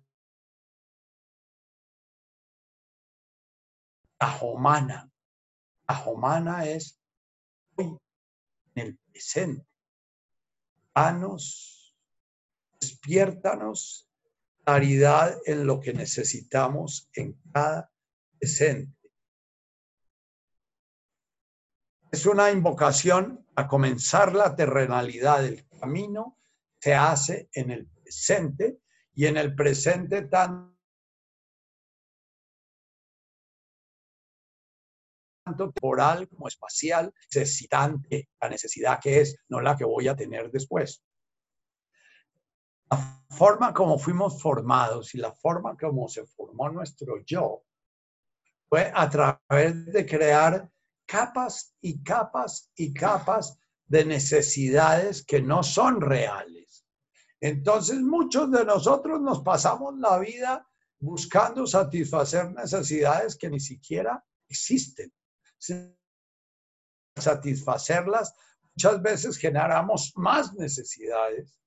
Ahomana. Ahomana es el presente. Danos despiértanos claridad en lo que necesitamos en cada presente. Es una invocación a comenzar la terrenalidad del camino, se hace en el presente y en el presente tanto temporal como espacial, necesitante, la necesidad que es, no la que voy a tener después la forma como fuimos formados y la forma como se formó nuestro yo fue a través de crear capas y capas y capas de necesidades que no son reales. Entonces muchos de nosotros nos pasamos la vida buscando satisfacer necesidades que ni siquiera existen. Satisfacerlas, muchas veces generamos más necesidades.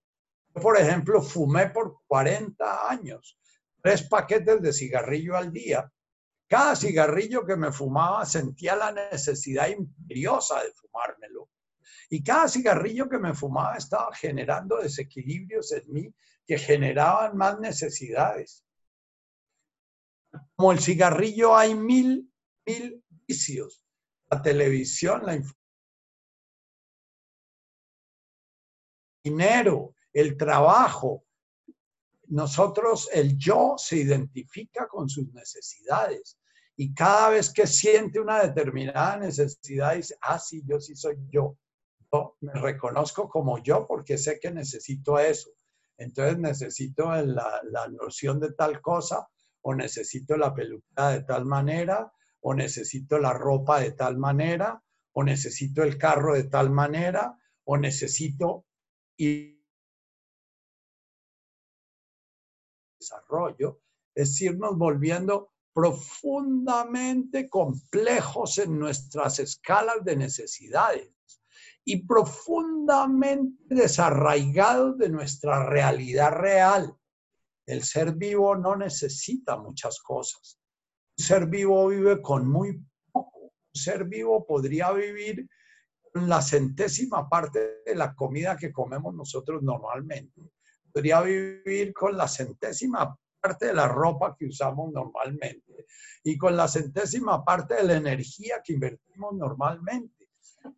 por ejemplo, fumé por 40 años, tres paquetes de cigarrillo al día. Cada cigarrillo que me fumaba sentía la necesidad imperiosa de fumármelo. Y cada cigarrillo que me fumaba estaba generando desequilibrios en mí que generaban más necesidades. Como el cigarrillo hay mil, mil vicios. La televisión, la dinero, el trabajo. Nosotros, el yo se identifica con sus necesidades. Y cada vez que siente una determinada necesidad, dice, ah, sí, yo sí soy yo. Yo me reconozco como yo porque sé que necesito eso. Entonces necesito la, la noción de tal cosa o necesito la peluca de tal manera, o necesito la ropa de tal manera, o necesito el carro de tal manera, o necesito ir desarrollo, es irnos volviendo profundamente complejos en nuestras escalas de necesidades y profundamente desarraigados de nuestra realidad real. El ser vivo no necesita muchas cosas. Ser vivo vive con muy poco. Un ser vivo podría vivir la centésima parte de la comida que comemos nosotros normalmente. Podría vivir con la centésima parte de la ropa que usamos normalmente y con la centésima parte de la energía que invertimos normalmente.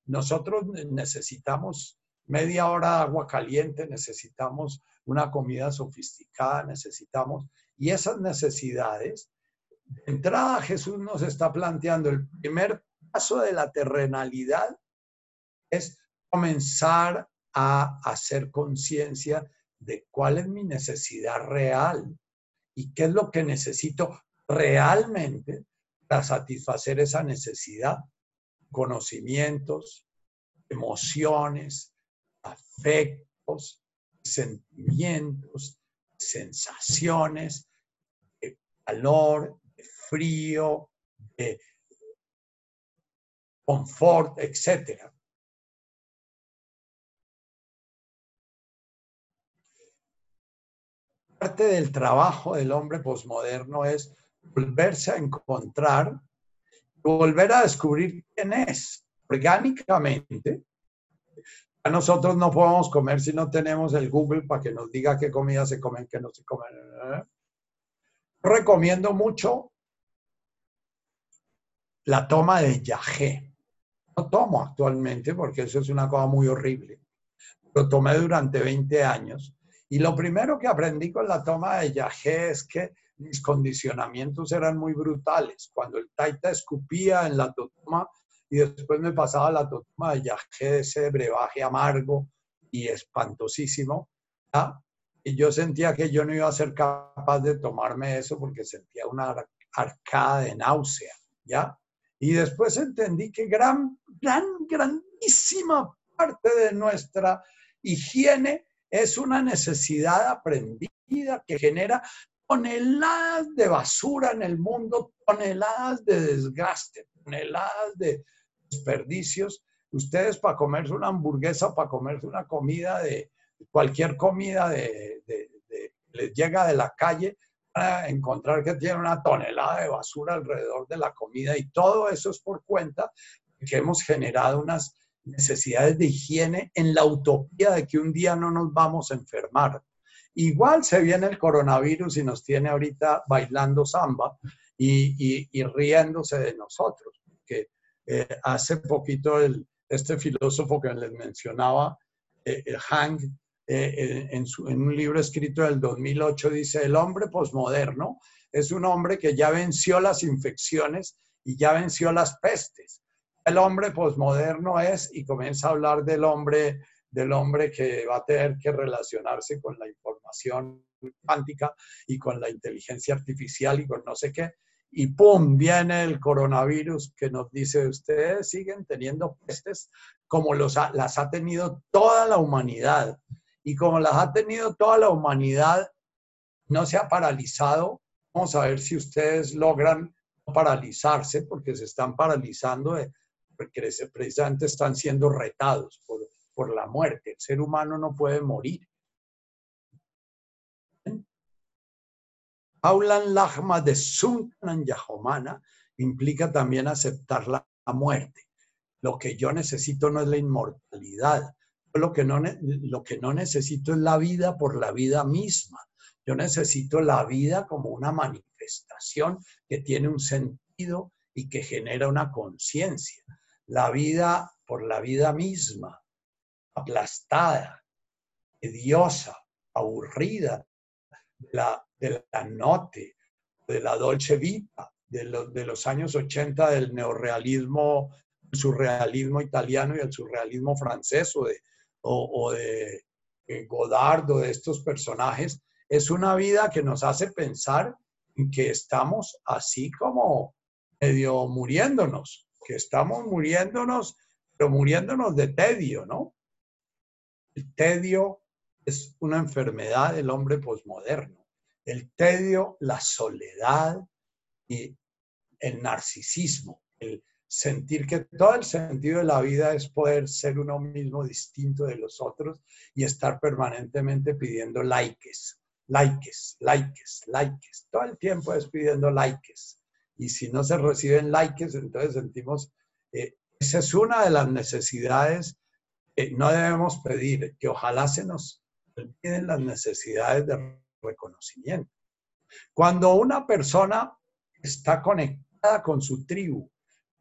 Nosotros necesitamos media hora de agua caliente, necesitamos una comida sofisticada, necesitamos, y esas necesidades, de entrada Jesús nos está planteando el primer paso de la terrenalidad es comenzar a hacer conciencia de cuál es mi necesidad real y qué es lo que necesito realmente para satisfacer esa necesidad. Conocimientos, emociones, afectos, sentimientos, sensaciones, calor, frío, de confort, etc. Parte del trabajo del hombre posmoderno es volverse a encontrar, volver a descubrir quién es orgánicamente, nosotros no podemos comer si no tenemos el Google para que nos diga qué comida se comen, qué no se comen. Recomiendo mucho la toma de yagé. No tomo actualmente porque eso es una cosa muy horrible. Lo tomé durante 20 años. Y lo primero que aprendí con la toma de yagé es que mis condicionamientos eran muy brutales. Cuando el taita escupía en la toma, y después me pasaba la toma de yagé, ese brebaje amargo y espantosísimo, y yo sentía que yo no iba a ser capaz de tomarme eso porque sentía una arcada de náusea, ¿ya? Y después entendí que gran, gran, grandísima parte de nuestra higiene es una necesidad aprendida que genera toneladas de basura en el mundo, toneladas de desgaste, toneladas de, desperdicios. Ustedes para comerse una hamburguesa, para comerse una comida de cualquier comida de, les llega de la calle, a encontrar que tiene una tonelada de basura alrededor de la comida y todo eso es por cuenta que hemos generado unas necesidades de higiene en la utopía de que un día no nos vamos a enfermar. Igual se viene el coronavirus y nos tiene ahorita bailando samba y, y riéndose de nosotros, que eh, hace poquito este filósofo que les mencionaba, eh, Hang, eh, en, en, un libro escrito del 2008, dice, el hombre posmoderno es un hombre que ya venció las infecciones y ya venció las pestes. El hombre posmoderno es, y comienza a hablar del hombre, del hombre que va a tener que relacionarse con la información cuántica y con la inteligencia artificial y con no sé qué, y ¡pum! viene el coronavirus que nos dice, ustedes siguen teniendo pestes como los las ha tenido toda la humanidad. Y como las ha tenido toda la humanidad, no se ha paralizado Vamos a ver si ustedes logran paralizarse porque se están paralizando porque precisamente están siendo retados por, por la muerte. El ser humano no puede morir. Aulan Lachma de Sunkan Yahomana implica también aceptar la muerte. Lo que yo necesito no es la inmortalidad. Lo que, no, lo que no necesito es la vida por la vida misma. Yo necesito la vida como una manifestación que tiene un sentido y que genera una conciencia. La vida por la vida misma, aplastada, tediosa, aburrida, de la, de la note, de la dolce vita, de, de los años 80 del neorrealismo, surrealismo italiano y el surrealismo francés o de, o, de Godard o de estos personajes, es una vida que nos hace pensar en que estamos así como medio muriéndonos, que estamos muriéndonos, pero muriéndonos de tedio, ¿no? El tedio es una enfermedad del hombre posmoderno. El tedio, la soledad y el narcisismo, sentir que todo el sentido de la vida es poder ser uno mismo distinto de los otros y estar permanentemente pidiendo likes, likes, likes, likes. Todo el tiempo es pidiendo likes. Y si no se reciben likes, entonces sentimos, eh, esa es una de las necesidades que no debemos pedir, que ojalá se nos olviden las necesidades de reconocimiento. Cuando una persona está conectada con su tribu,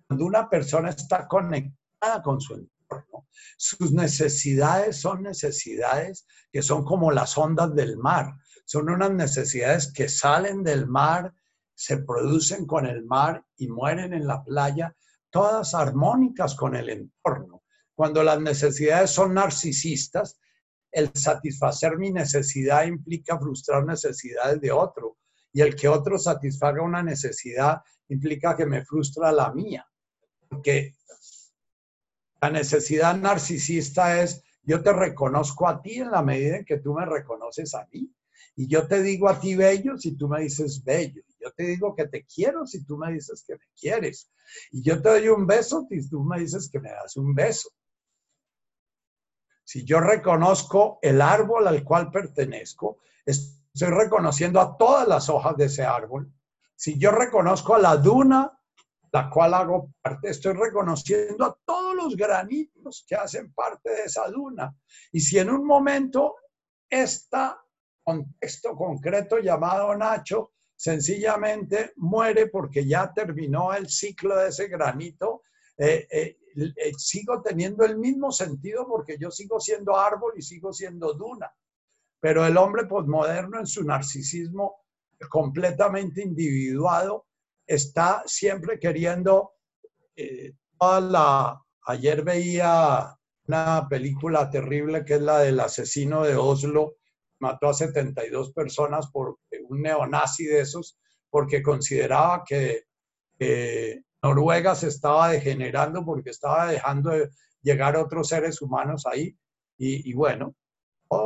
cuando una persona está conectada con su entorno, sus necesidades son necesidades que son como las ondas del mar. Son unas necesidades que salen del mar, se producen con el mar y mueren en la playa, todas armónicas con el entorno. Cuando las necesidades son narcisistas, el satisfacer mi necesidad implica frustrar necesidades de otro. Y el que otro satisfaga una necesidad implica que me frustra la mía. Porque la necesidad narcisista es, yo te reconozco a ti en la medida en que tú me reconoces a mí. Y yo te digo a ti bello si tú me dices bello. Yo te digo que te quiero si tú me dices que me quieres. Y yo te doy un beso si tú me dices que me das un beso. Si yo reconozco el árbol al cual pertenezco, estoy reconociendo a todas las hojas de ese árbol. Si yo reconozco a la duna la cual hago parte, estoy reconociendo a todos los granitos que hacen parte de esa duna. Y si en un momento este contexto concreto llamado Nacho sencillamente muere porque ya terminó el ciclo de ese granito, eh, eh, eh, sigo teniendo el mismo sentido porque yo sigo siendo árbol y sigo siendo duna. Pero el hombre posmoderno en su narcisismo completamente individuado está siempre queriendo, eh, la, ayer veía una película terrible que es la del asesino de Oslo, mató a 72 personas por un neonazi de esos, porque consideraba que Noruega se estaba degenerando porque estaba dejando de llegar otros seres humanos ahí. Y, bueno,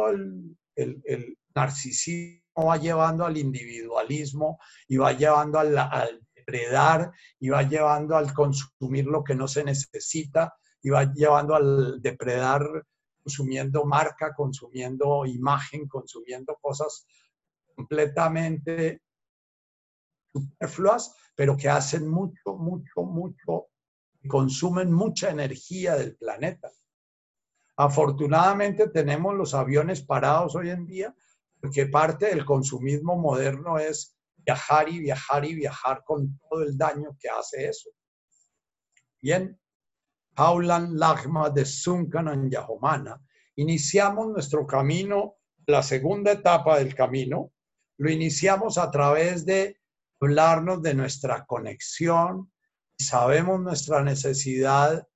el, el, narcisismo va llevando al individualismo y va llevando al, al depredar y va llevando al consumir lo que no se necesita y va llevando al depredar consumiendo marca, consumiendo imagen, consumiendo cosas completamente superfluas, pero que hacen mucho, mucho, mucho, consumen mucha energía del planeta. Afortunadamente tenemos los aviones parados hoy en día, porque parte del consumismo moderno es viajar y viajar y viajar con todo el daño que hace eso. Bien, Paulan Lagma de Sunkanan Yahomana. Iniciamos nuestro camino, la segunda etapa del camino, lo iniciamos a través de hablarnos de nuestra conexión, sabemos nuestra necesidad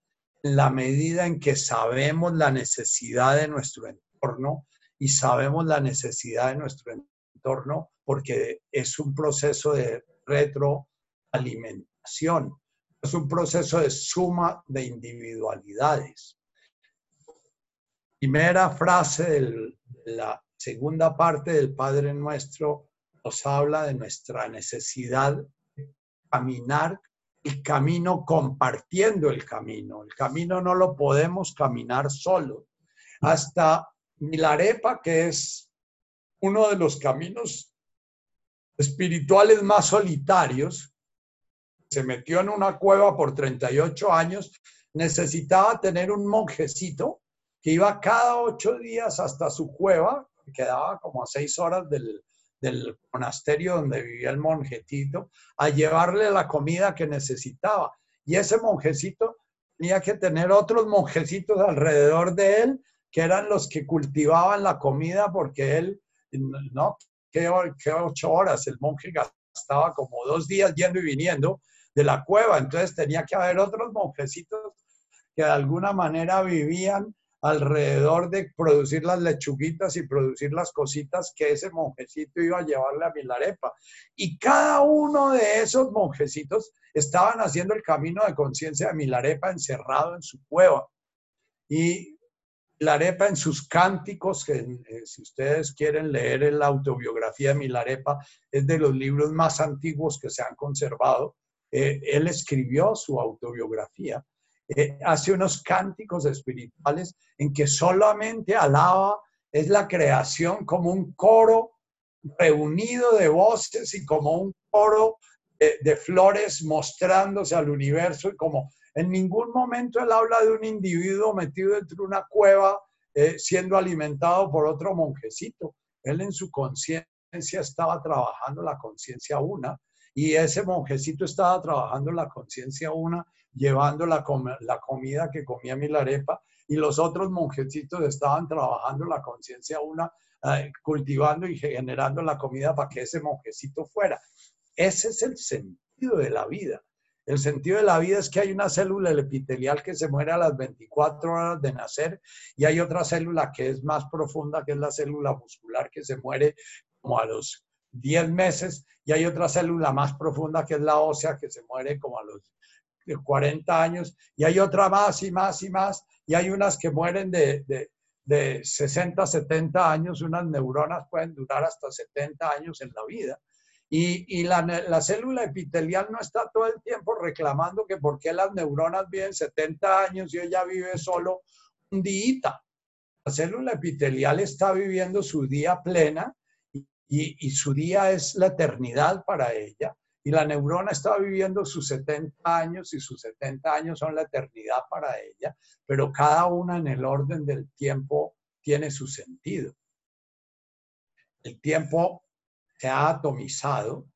en la medida en que sabemos la necesidad de nuestro entorno y sabemos la necesidad de nuestro entorno, porque es un proceso de retroalimentación, es un proceso de suma de individualidades. Primera frase de la segunda parte del Padre Nuestro nos habla de nuestra necesidad de caminar el camino compartiendo el camino. El camino no lo podemos caminar solo. Hasta Milarepa, que es uno de los caminos espirituales más solitarios, se metió en una cueva por 38 años, necesitaba tener un monjecito que iba cada ocho días hasta su cueva, que quedaba como a seis horas del, del monasterio donde vivía el monjetito, a llevarle la comida que necesitaba. Y ese monjecito tenía que tener otros monjecitos alrededor de él, que eran los que cultivaban la comida, porque él, no, que, ocho horas, el monje gastaba como dos días yendo y viniendo de la cueva, entonces tenía que haber otros monjecitos que de alguna manera vivían alrededor de producir las lechuguitas y producir las cositas que ese monjecito iba a llevarle a Milarepa. Y cada uno de esos monjecitos estaban haciendo el camino de conciencia de Milarepa encerrado en su cueva. Y Milarepa en sus cánticos, que eh, si ustedes quieren leer en la autobiografía de Milarepa, es de los libros más antiguos que se han conservado. Eh, él escribió su autobiografía eh, hace unos cánticos espirituales en que solamente alaba, es la creación como un coro reunido de voces y como un coro de, flores mostrándose al universo y como en ningún momento él habla de un individuo metido dentro de una cueva eh, siendo alimentado por otro monjecito. Él en su conciencia estaba trabajando la conciencia una y ese monjecito estaba trabajando la conciencia una llevando la, la comida que comía Milarepa y los otros monjecitos estaban trabajando la conciencia una, eh, cultivando y generando la comida para que ese monjecito fuera. Ese es el sentido de la vida. El sentido de la vida es que hay una célula epitelial que se muere a las 24 horas de nacer y hay otra célula que es más profunda, que es la célula muscular, que se muere como a los 10 meses y hay otra célula más profunda que es la ósea que se muere como a los de 40 años, y hay otra más y más y más, y hay unas que mueren de, de, de 60, 70 años, unas neuronas pueden durar hasta 70 años en la vida. Y, la, la, célula epitelial no está todo el tiempo reclamando que por qué las neuronas viven 70 años y ella vive solo un día. La célula epitelial está viviendo su día plena y, su día es la eternidad para ella y la neurona estaba viviendo sus 70 años y sus 70 años son la eternidad para ella, pero cada una en el orden del tiempo tiene su sentido. El tiempo se ha atomizado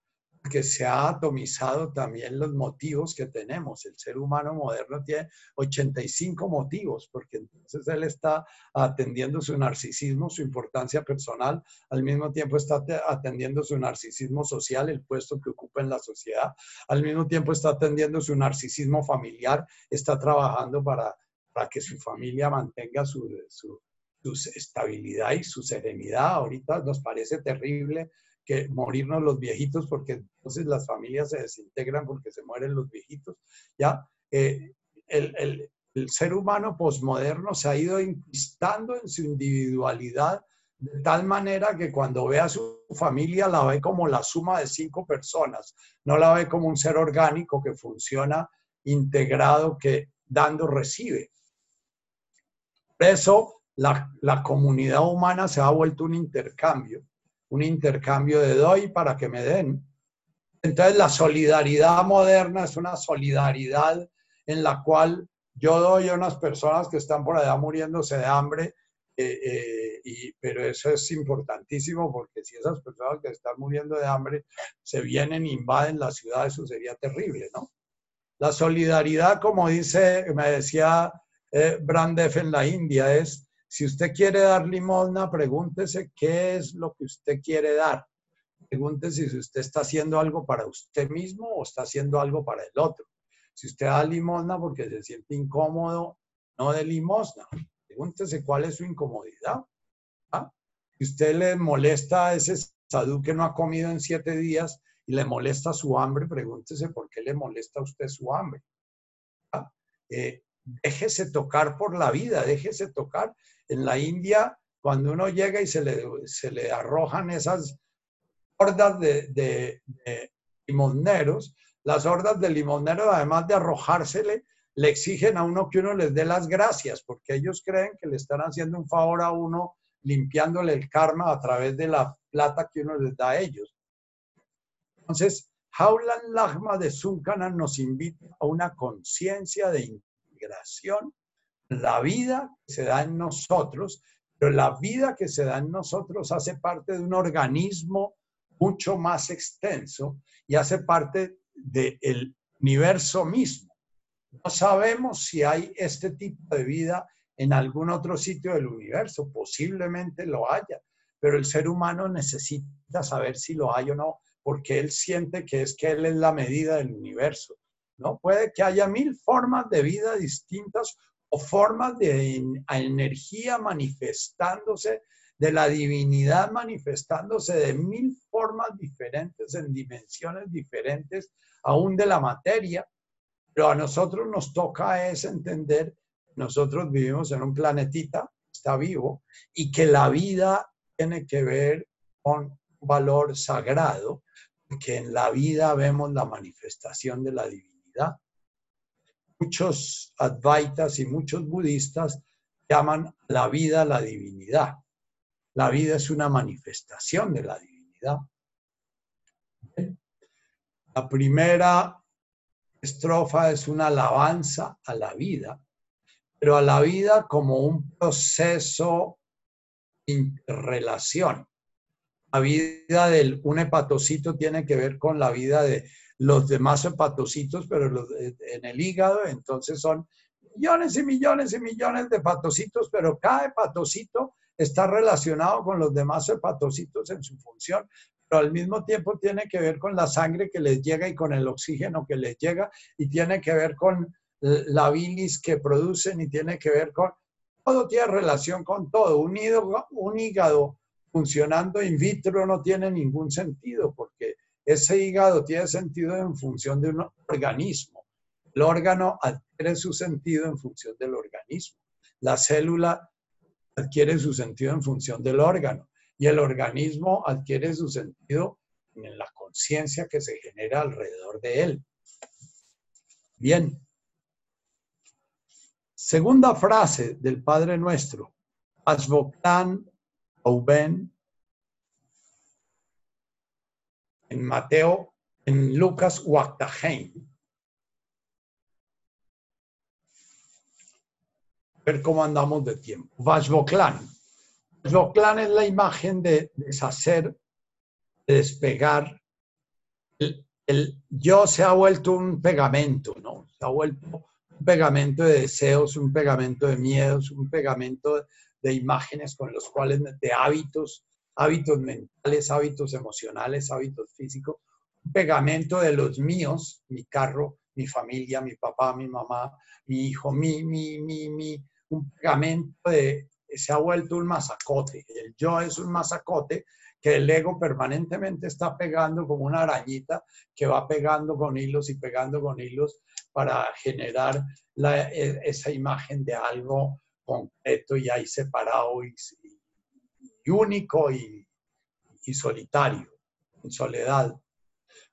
que se ha atomizado también los motivos que tenemos. El ser humano moderno tiene 85 motivos, porque entonces él está atendiendo su narcisismo, su importancia personal, al mismo tiempo está atendiendo su narcisismo social, el puesto que ocupa en la sociedad, al mismo tiempo está atendiendo su narcisismo familiar, está trabajando para, para que su familia mantenga su, su estabilidad y su serenidad. Ahorita nos parece terrible que morirnos los viejitos, porque entonces las familias se desintegran porque se mueren los viejitos. Ya, eh, el, el, el, ser humano posmoderno se ha ido inquistando en su individualidad de tal manera que cuando ve a su familia la ve como la suma de cinco personas, no la ve como un ser orgánico que funciona integrado, que dando recibe. Por eso la, la comunidad humana se ha vuelto un intercambio un intercambio de doy para que me den. Entonces la solidaridad moderna es una solidaridad en la cual yo doy a unas personas que están por allá muriéndose de hambre, eh, eh, y, pero eso es importantísimo porque si esas personas que están muriendo de hambre se vienen e invaden la ciudad, eso sería terrible, ¿no? La solidaridad, como dice, me decía eh, en la India, es si usted quiere dar limosna, pregúntese qué es lo que usted quiere dar. Pregúntese si usted está haciendo algo para usted mismo o está haciendo algo para el otro. Si usted da limosna porque se siente incómodo, no de limosna. Pregúntese cuál es su incomodidad. Si usted le molesta a ese sadú que no ha comido en siete días y le molesta su hambre, pregúntese por qué le molesta a usted su hambre. Déjese tocar por la vida, déjese tocar en la India, cuando uno llega y se le, se le arrojan esas hordas de, de, limoneros, las hordas de limoneros, además de arrojársele, le exigen a uno que uno les dé las gracias, porque ellos creen que le están haciendo un favor a uno limpiándole el karma a través de la plata que uno les da a ellos. Entonces, Jaulan Lagma de Zunkana nos invita a una conciencia de la vida que se da en nosotros, pero la vida que se da en nosotros hace parte de un organismo mucho más extenso y hace parte del universo mismo. No sabemos si hay este tipo de vida en algún otro sitio del universo, posiblemente lo haya, pero el ser humano necesita saber si lo hay o no, porque él siente que es que él es la medida del universo. ¿No? Puede que haya mil formas de vida distintas o formas de energía manifestándose, de la divinidad manifestándose de mil formas diferentes, en dimensiones diferentes, aún de la materia. Pero a nosotros nos toca es entender, nosotros vivimos en un planetita, está vivo, y que la vida tiene que ver con valor sagrado, que en la vida vemos la manifestación de la divinidad. Muchos advaitas y muchos budistas llaman la vida la divinidad. La vida es una manifestación de la divinidad. La primera estrofa es una alabanza a la vida, pero a la vida como un proceso de interrelación la vida de un hepatocito tiene que ver con la vida de los demás hepatocitos, pero en el hígado, entonces son millones y millones y millones de hepatocitos, pero cada hepatocito está relacionado con los demás hepatocitos en su función, pero al mismo tiempo tiene que ver con la sangre que les llega y con el oxígeno que les llega y tiene que ver con la bilis que producen y tiene que ver con, todo tiene relación con todo. Un hígado, un hígado funcionando in vitro no tiene ningún sentido, porque ese hígado tiene sentido en función de un organismo. El órgano adquiere su sentido en función del organismo. La célula adquiere su sentido en función del órgano y el organismo adquiere su sentido en la conciencia que se genera alrededor de él. Bien. Segunda frase del Padre Nuestro. Asboktan Reuben, en Mateo, en Lucas Waktaheim. Ver cómo andamos de tiempo. Vashboklan. Vashboklan es la imagen de deshacer, de despegar. El, el, yo se ha vuelto un pegamento, ¿no? Se ha vuelto un pegamento de deseos, un pegamento de miedos, un pegamento de, de imágenes con los cuales, de hábitos, hábitos mentales, hábitos emocionales, hábitos físicos, un pegamento de los míos, mi carro, mi familia, mi papá, mi mamá, mi hijo, mi, mi, mi, mi, un pegamento de, se ha vuelto un masacote. El yo es un masacote que el ego permanentemente está pegando como una arañita que va pegando con hilos y pegando con hilos para generar e, esa imagen de algo concreto y ahí separado y, único y, solitario, en soledad.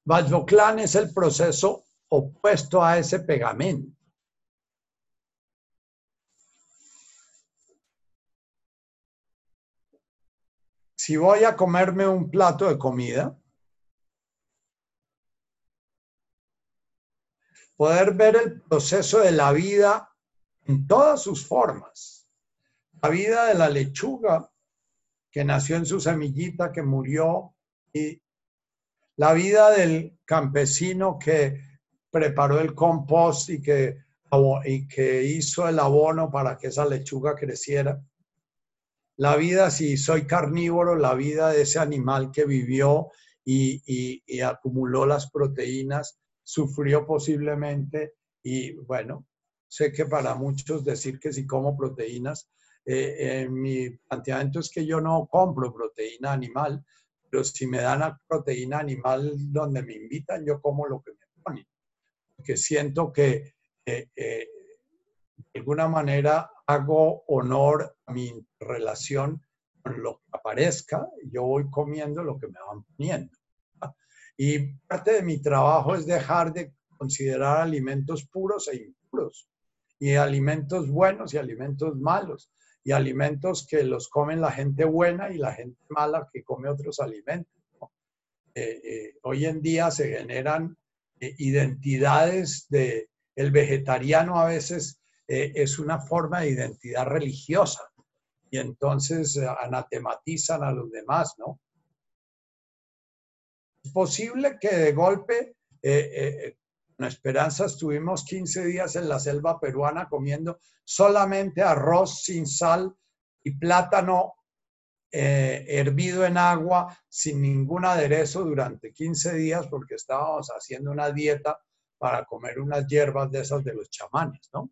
Vajroclan es el proceso opuesto a ese pegamento. Si voy a comerme un plato de comida, poder ver el proceso de la vida en todas sus formas. La vida de la lechuga que nació en su semillita, que murió, y la vida del campesino que preparó el compost y que, hizo el abono para que esa lechuga creciera. La vida, si soy carnívoro, la vida de ese animal que vivió y acumuló las proteínas, sufrió posiblemente y bueno, Sé que para muchos decir que si como proteínas, eh, eh, mi planteamiento es que yo no compro proteína animal, pero si me dan a proteína animal donde me invitan, yo como lo que me ponen. Porque siento que eh, de alguna manera hago honor a mi relación con lo que aparezca, yo voy comiendo lo que me van poniendo. Y parte de mi trabajo es dejar de considerar alimentos puros e impuros, y alimentos buenos y alimentos malos, y alimentos que los comen la gente buena y la gente mala que come otros alimentos. Eh, eh, hoy en día se generan eh, identidades de el vegetariano a veces es una forma de identidad religiosa y entonces anatematizan a los demás, ¿no? Es posible que de golpe Esperanza estuvimos 15 días en la selva peruana comiendo solamente arroz sin sal y plátano eh, hervido en agua sin ningún aderezo durante 15 días porque estábamos haciendo una dieta para comer unas hierbas de esas de los chamanes, ¿no?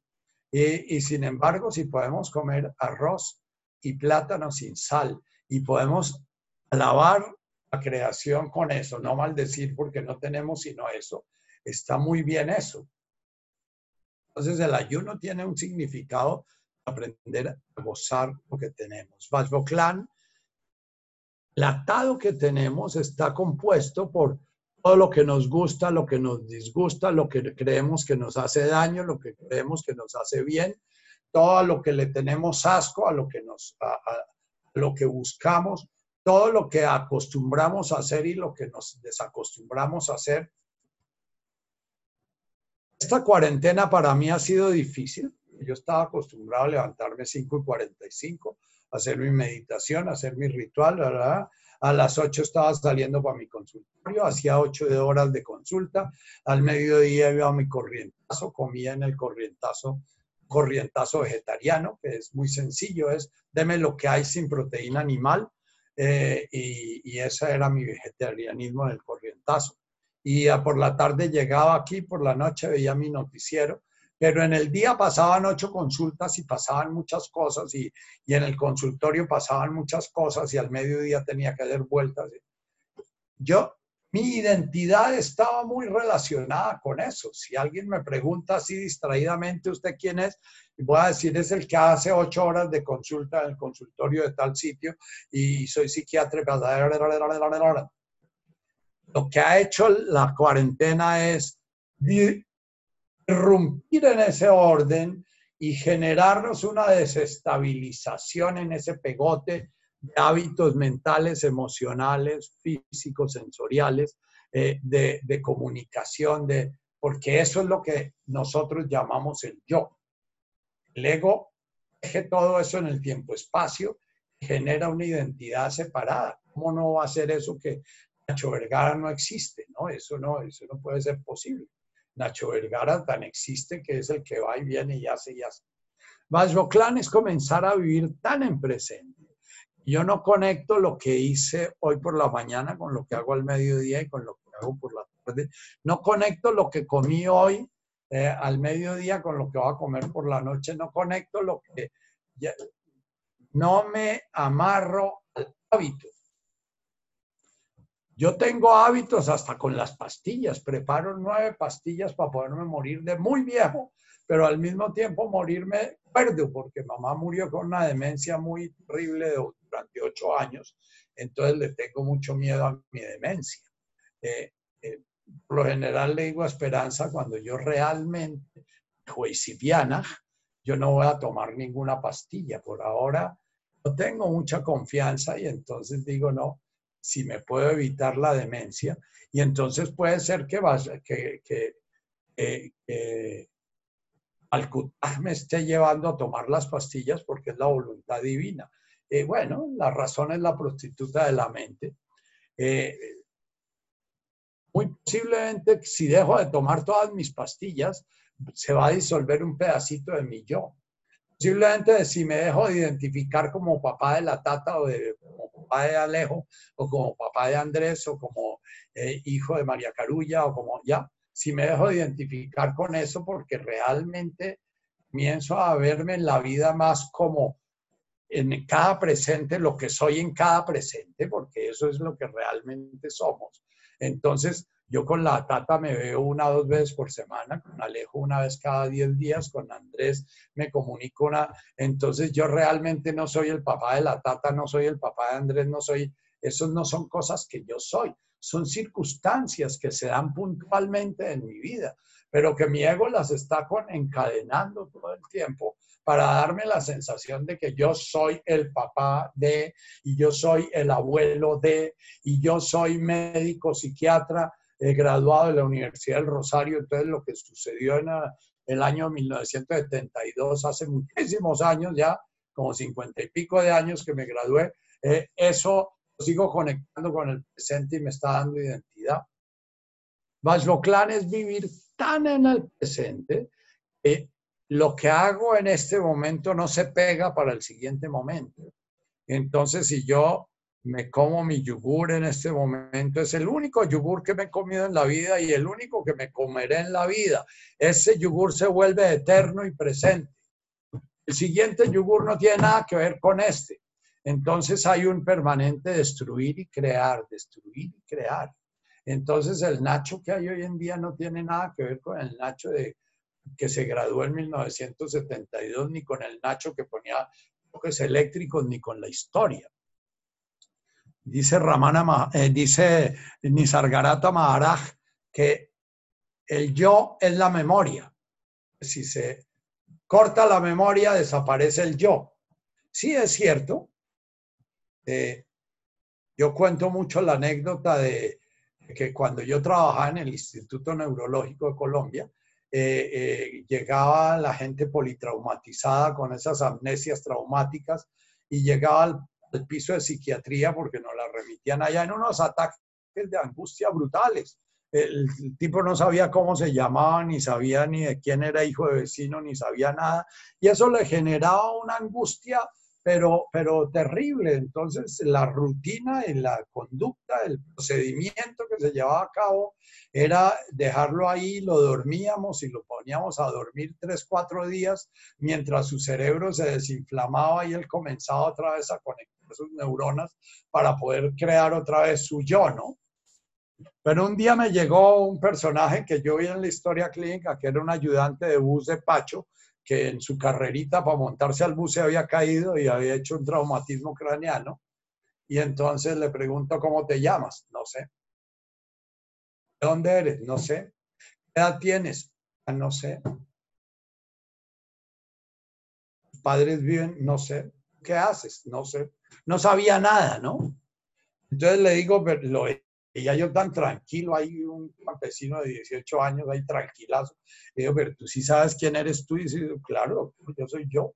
Y, y sin embargo, si podemos comer arroz y plátano sin sal y podemos alabar la creación con eso, no maldecir porque no tenemos sino eso, está muy bien eso. Entonces el ayuno tiene un significado aprender a gozar lo que tenemos. Vajvoklan, el atado que tenemos está compuesto por todo lo que nos gusta, lo que nos disgusta, lo que creemos que nos hace daño, lo que creemos que nos hace bien, todo lo que le tenemos asco, a lo que nos a lo que buscamos, todo lo que acostumbramos a hacer y lo que nos desacostumbramos a hacer esta cuarentena para mí ha sido difícil. Yo estaba acostumbrado a levantarme 5 y 45, hacer mi meditación, hacer mi ritual, ¿verdad? A las 8 estaba saliendo para mi consultorio, hacía 8 de horas de consulta, al mediodía iba a mi corrientazo, comía en el corrientazo, corrientazo vegetariano, que es muy sencillo, es deme lo que hay sin proteína animal, eh, y, y ese era mi vegetarianismo en el corrientazo y por la tarde llegaba aquí, por la noche veía mi noticiero, pero en el día pasaban ocho consultas y pasaban muchas cosas y, y en el consultorio pasaban muchas cosas y al mediodía tenía que dar vueltas. Yo, mi identidad estaba muy relacionada con eso. Si alguien me pregunta así distraídamente, ¿usted quién es? Voy a decir, es el que hace ocho horas de consulta en el consultorio de tal sitio y soy psiquiatra lo que ha hecho la cuarentena es irrumpir en ese orden y generarnos una desestabilización en ese pegote de hábitos mentales, emocionales, físicos, sensoriales, eh, de, de, comunicación, de, porque eso es lo que nosotros llamamos el yo. El ego deje todo eso en el tiempo-espacio, genera una identidad separada. ¿Cómo no va a ser eso que Nacho Vergara no existe, ¿no? Eso no, eso no puede ser posible. Nacho Vergara tan existe que es el que va y viene y hace y hace. Clan es comenzar a vivir tan en presente. Yo no conecto lo que hice hoy por la mañana con lo que hago al mediodía y con lo que hago por la tarde. No conecto lo que comí hoy eh, al mediodía con lo que voy a comer por la noche. No conecto lo que... no me amarro al hábito. Yo tengo hábitos hasta con las pastillas. Preparo nueve pastillas para poderme morir de muy viejo, pero al mismo tiempo morirme cuerdo, porque mamá murió con una demencia muy terrible durante ocho años. Entonces le tengo mucho miedo a mi demencia. Eh, eh, por lo general le digo a Esperanza, cuando yo realmente, juicipiana, yo no voy a tomar ninguna pastilla. Por ahora no tengo mucha confianza y entonces digo, no, si me puedo evitar la demencia. Y entonces puede ser que, vaya, que, que, eh, me esté llevando a tomar las pastillas porque es la voluntad divina. Eh, bueno, la razón es la prostituta de la mente. Eh, muy posiblemente, si dejo de tomar todas mis pastillas, se va a disolver un pedacito de mi yo. Posiblemente si me dejo de identificar como papá de la tata o de, como papá de Alejo o como papá de Andrés o como eh, hijo de María Carulla o como ya, si me dejo de identificar con eso porque realmente comienzo a verme en la vida más como en cada presente, lo que soy en cada presente, porque eso es lo que realmente somos. Entonces, yo con la tata me veo una o dos veces por semana, con Alejo una vez cada diez días, con Andrés me comunico una. Entonces yo realmente no soy el papá de la tata, no soy el papá de Andrés, no soy Esos no son cosas que yo soy, son circunstancias que se dan puntualmente en mi vida, pero que mi ego las está encadenando todo el tiempo para darme la sensación de que yo soy el papá de, y yo soy el abuelo de, y yo soy médico, psiquiatra, eh, graduado de la Universidad del Rosario. Entonces, lo que sucedió en el año 1972, hace muchísimos años ya, como cincuenta y pico de años que me gradué, eh, eso sigo conectando con el presente y me está dando identidad. Clan es vivir tan en el presente que lo que hago en este momento no se pega para el siguiente momento. Entonces, si yo me como mi yogur en este momento, es el único yogur que me he comido en la vida y el único que me comeré en la vida. Ese yogur se vuelve eterno y presente. El siguiente yogur no tiene nada que ver con este. Entonces hay un permanente destruir y crear, destruir y crear. Entonces el Nacho que hay hoy en día no tiene nada que ver con el Nacho de que se graduó en 1972, ni con el Nacho que ponía toques eléctricos, ni con la historia. Dice Ramana, eh, dice Nisargarata Maharaj que el yo es la memoria. Si se corta la memoria, desaparece el yo. Sí es cierto. Eh, yo cuento mucho la anécdota de que cuando yo trabajaba en el Instituto Neurológico de Colombia, eh, llegaba la gente politraumatizada con esas amnesias traumáticas y llegaba al, piso de psiquiatría porque nos la remitían allá en unos ataques de angustia brutales. El, tipo no sabía cómo se llamaba, ni sabía ni de quién era hijo de vecino, ni sabía nada. Y eso le generaba una angustia pero, pero terrible. Entonces, la rutina y la conducta, el procedimiento que se llevaba a cabo era dejarlo ahí, lo dormíamos y lo poníamos a dormir tres, cuatro días mientras su cerebro se desinflamaba y él comenzaba otra vez a conectar sus neuronas para poder crear otra vez su yo, ¿no? Pero un día me llegó un personaje que yo vi en la historia clínica, que era un ayudante de bus de Pacho, que en su carrerita para montarse al bus se había caído y había hecho un traumatismo craneano. Y entonces le pregunto, ¿cómo te llamas? No sé. ¿De dónde eres? No sé. ¿Qué edad tienes? Ah, no sé. ¿Tus padres viven? No sé. ¿Qué haces? No sé. No sabía nada, ¿no? Entonces le digo, lo y yo tan tranquilo, hay un campesino de 18 años ahí tranquilazo. Y digo, pero tú sí sabes quién eres tú. Y dice, claro, yo soy yo.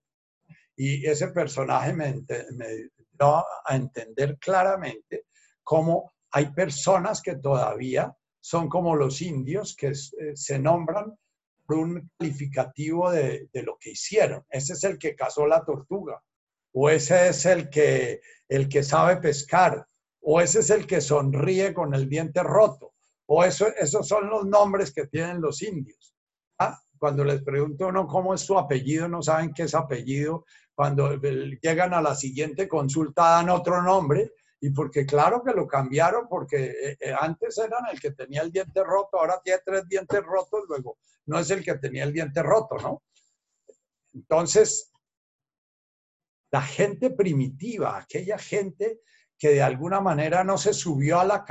Y ese personaje me, me dio a entender claramente cómo hay personas que todavía son como los indios que eh, se nombran por un calificativo de, de, lo que hicieron. Ese es el que cazó la tortuga, o ese es el que, el que sabe pescar, o ese es el que sonríe con el diente roto, o eso, esos son los nombres que tienen los indios. ¿ah? Cuando les pregunto uno cómo es su apellido, no saben qué es apellido. Cuando llegan a la siguiente consulta dan otro nombre, y porque claro que lo cambiaron, porque eh, eh, antes eran el que tenía el diente roto, ahora tiene tres dientes rotos, luego no es el que tenía el diente roto, ¿no? Entonces, la gente primitiva, aquella gente que de alguna manera no se subió a la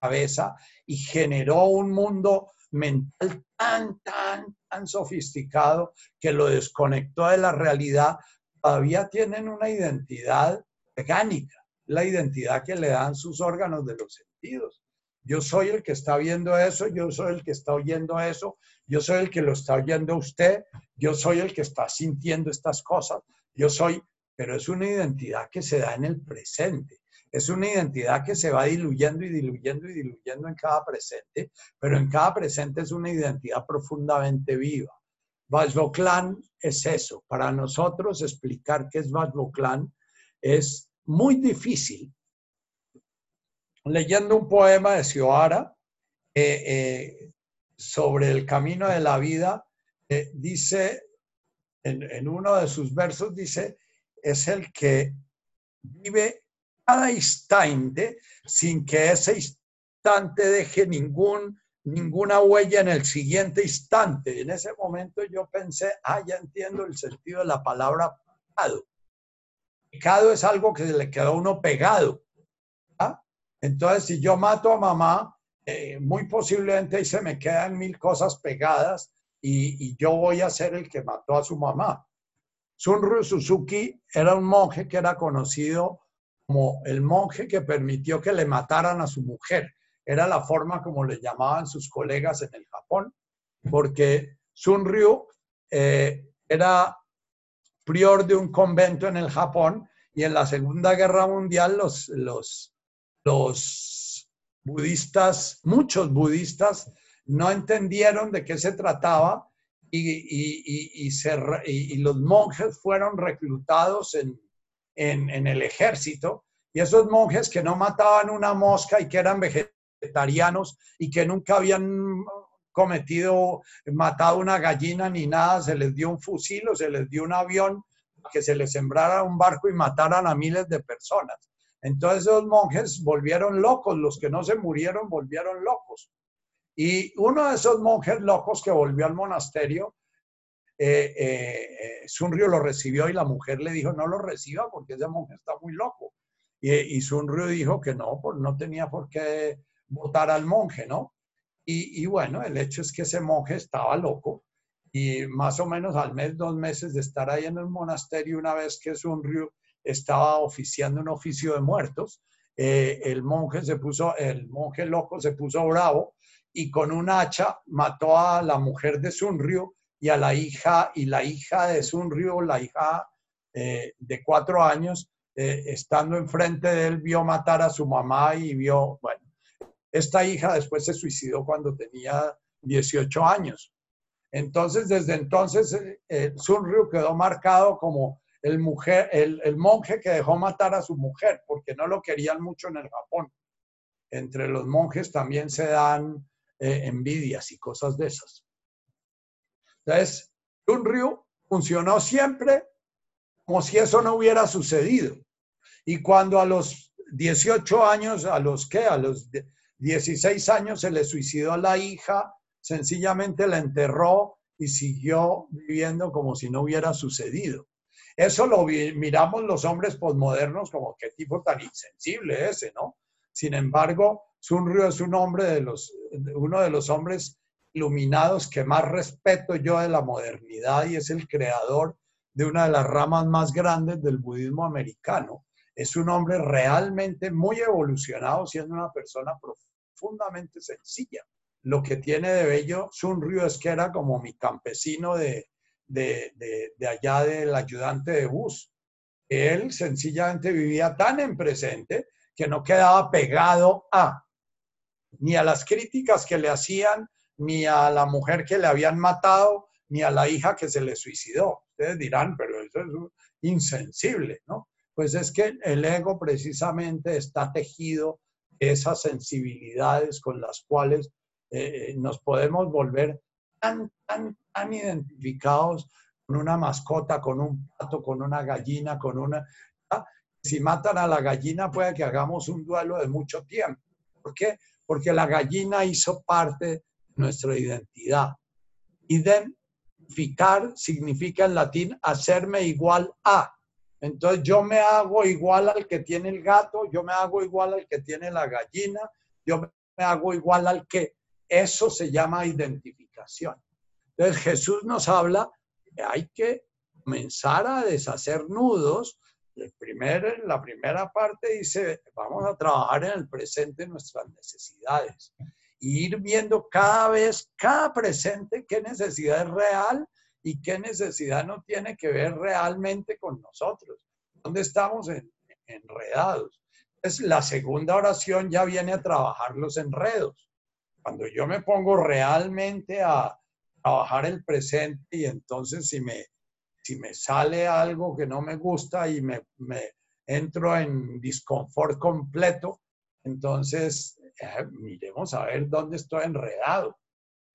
cabeza y generó un mundo mental tan, tan, tan sofisticado que lo desconectó de la realidad, todavía tienen una identidad orgánica, la identidad que le dan sus órganos de los sentidos. Yo soy el que está viendo eso, yo soy el que está oyendo eso, yo soy el que lo está oyendo usted, yo soy el que está sintiendo estas cosas, yo soy, pero es una identidad que se da en el presente. Es una identidad que se va diluyendo y diluyendo y diluyendo en cada presente, pero en cada presente es una identidad profundamente viva. Clan es eso. Para nosotros explicar qué es Clan es muy difícil. Leyendo un poema de Sioara eh, eh, sobre el camino de la vida, eh, dice, en uno de sus versos, dice, es el que vive cada instante sin que ese instante deje ningún, ninguna huella en el siguiente instante. En ese momento yo pensé, ah, ya entiendo el sentido de la palabra pecado. Pecado es algo que le queda a uno pegado. ¿ah? Entonces, si yo mato a mamá, eh, muy posiblemente ahí se me quedan mil cosas pegadas y, y, yo voy a ser el que mató a su mamá. Sunryu Suzuki era un monje que era conocido como el monje que permitió que le mataran a su mujer. Era la forma como le llamaban sus colegas en el Japón, porque Sunryu eh, era prior de un convento en el Japón y en la Segunda Guerra Mundial los, los, los budistas, muchos budistas, no entendieron de qué se trataba y, y, los monjes fueron reclutados en, en, el ejército y esos monjes que no mataban una mosca y que eran vegetarianos y que nunca habían cometido, matado una gallina ni nada, se les dio un fusil o se les dio un avión que se les sembrara un barco y mataran a miles de personas. Entonces esos monjes volvieron locos, los que no se murieron volvieron locos. Y uno de esos monjes locos que volvió al monasterio, eh, eh, Sunryo lo recibió y la mujer le dijo, no lo reciba porque ese monje está muy loco. Y, y Sunryo dijo que no, pues no tenía por qué votar al monje, ¿no? Y, bueno, el hecho es que ese monje estaba loco y más o menos al mes, dos meses de estar ahí en el monasterio, una vez que Sunryu estaba oficiando un oficio de muertos, eh, el monje se puso, el monje loco se puso bravo y con un hacha mató a la mujer de Sunryu y a la hija, y la hija de Sunryu, la hija eh, de cuatro años, eh, estando enfrente de él, vio matar a su mamá y vio, bueno, esta hija después se suicidó cuando tenía 18 años. Entonces, desde entonces, eh, Sunryu quedó marcado como el, mujer, el, monje que dejó matar a su mujer, porque no lo querían mucho en el Japón. Entre los monjes también se dan eh, envidias y cosas de esas. Entonces, Sunryu funcionó siempre como si eso no hubiera sucedido. Y cuando a los 18 años, a los que, a los 16 años se le suicidó a la hija, sencillamente la enterró y siguió viviendo como si no hubiera sucedido. Eso lo miramos los hombres posmodernos como qué tipo tan insensible ese, ¿no? Sin embargo, Sunryu es un hombre de los, uno de los hombres iluminados que más respeto yo de la modernidad y es el creador de una de las ramas más grandes del budismo americano. Es un hombre realmente muy evolucionado, siendo una persona profundamente sencilla lo que tiene de bello Sunryu es que era como mi campesino de, de, de, allá del ayudante de bus. Él sencillamente vivía tan en presente que no quedaba pegado a ni a las críticas que le hacían, ni a la mujer que le habían matado, ni a la hija que se le suicidó. Ustedes dirán, pero eso es insensible, ¿no? Pues es que el ego precisamente está tejido esas sensibilidades con las cuales eh, nos podemos volver tan, tan, tan identificados con una mascota, con un pato, con una gallina, con una... ¿ah? Si matan a la gallina puede que hagamos un duelo de mucho tiempo. ¿Por qué? Porque la gallina hizo parte de nuestra identidad. Identificar significa en latín hacerme igual a. Entonces yo me hago igual al que tiene el gato, yo me hago igual al que tiene la gallina, yo me hago igual al que eso se llama identificación. Entonces Jesús nos habla que hay que comenzar a deshacer nudos. El primer, la primera parte dice, vamos a trabajar en el presente nuestras necesidades. Ir viendo cada vez, cada presente, qué necesidad es real y qué necesidad no tiene que ver realmente con nosotros. ¿Dónde estamos enredados? Entonces, la segunda oración ya viene a trabajar los enredos cuando yo me pongo realmente a trabajar el presente y entonces si me, si me sale algo que no me gusta y me, me entro en disconfort completo, entonces eh, miremos a ver dónde estoy enredado.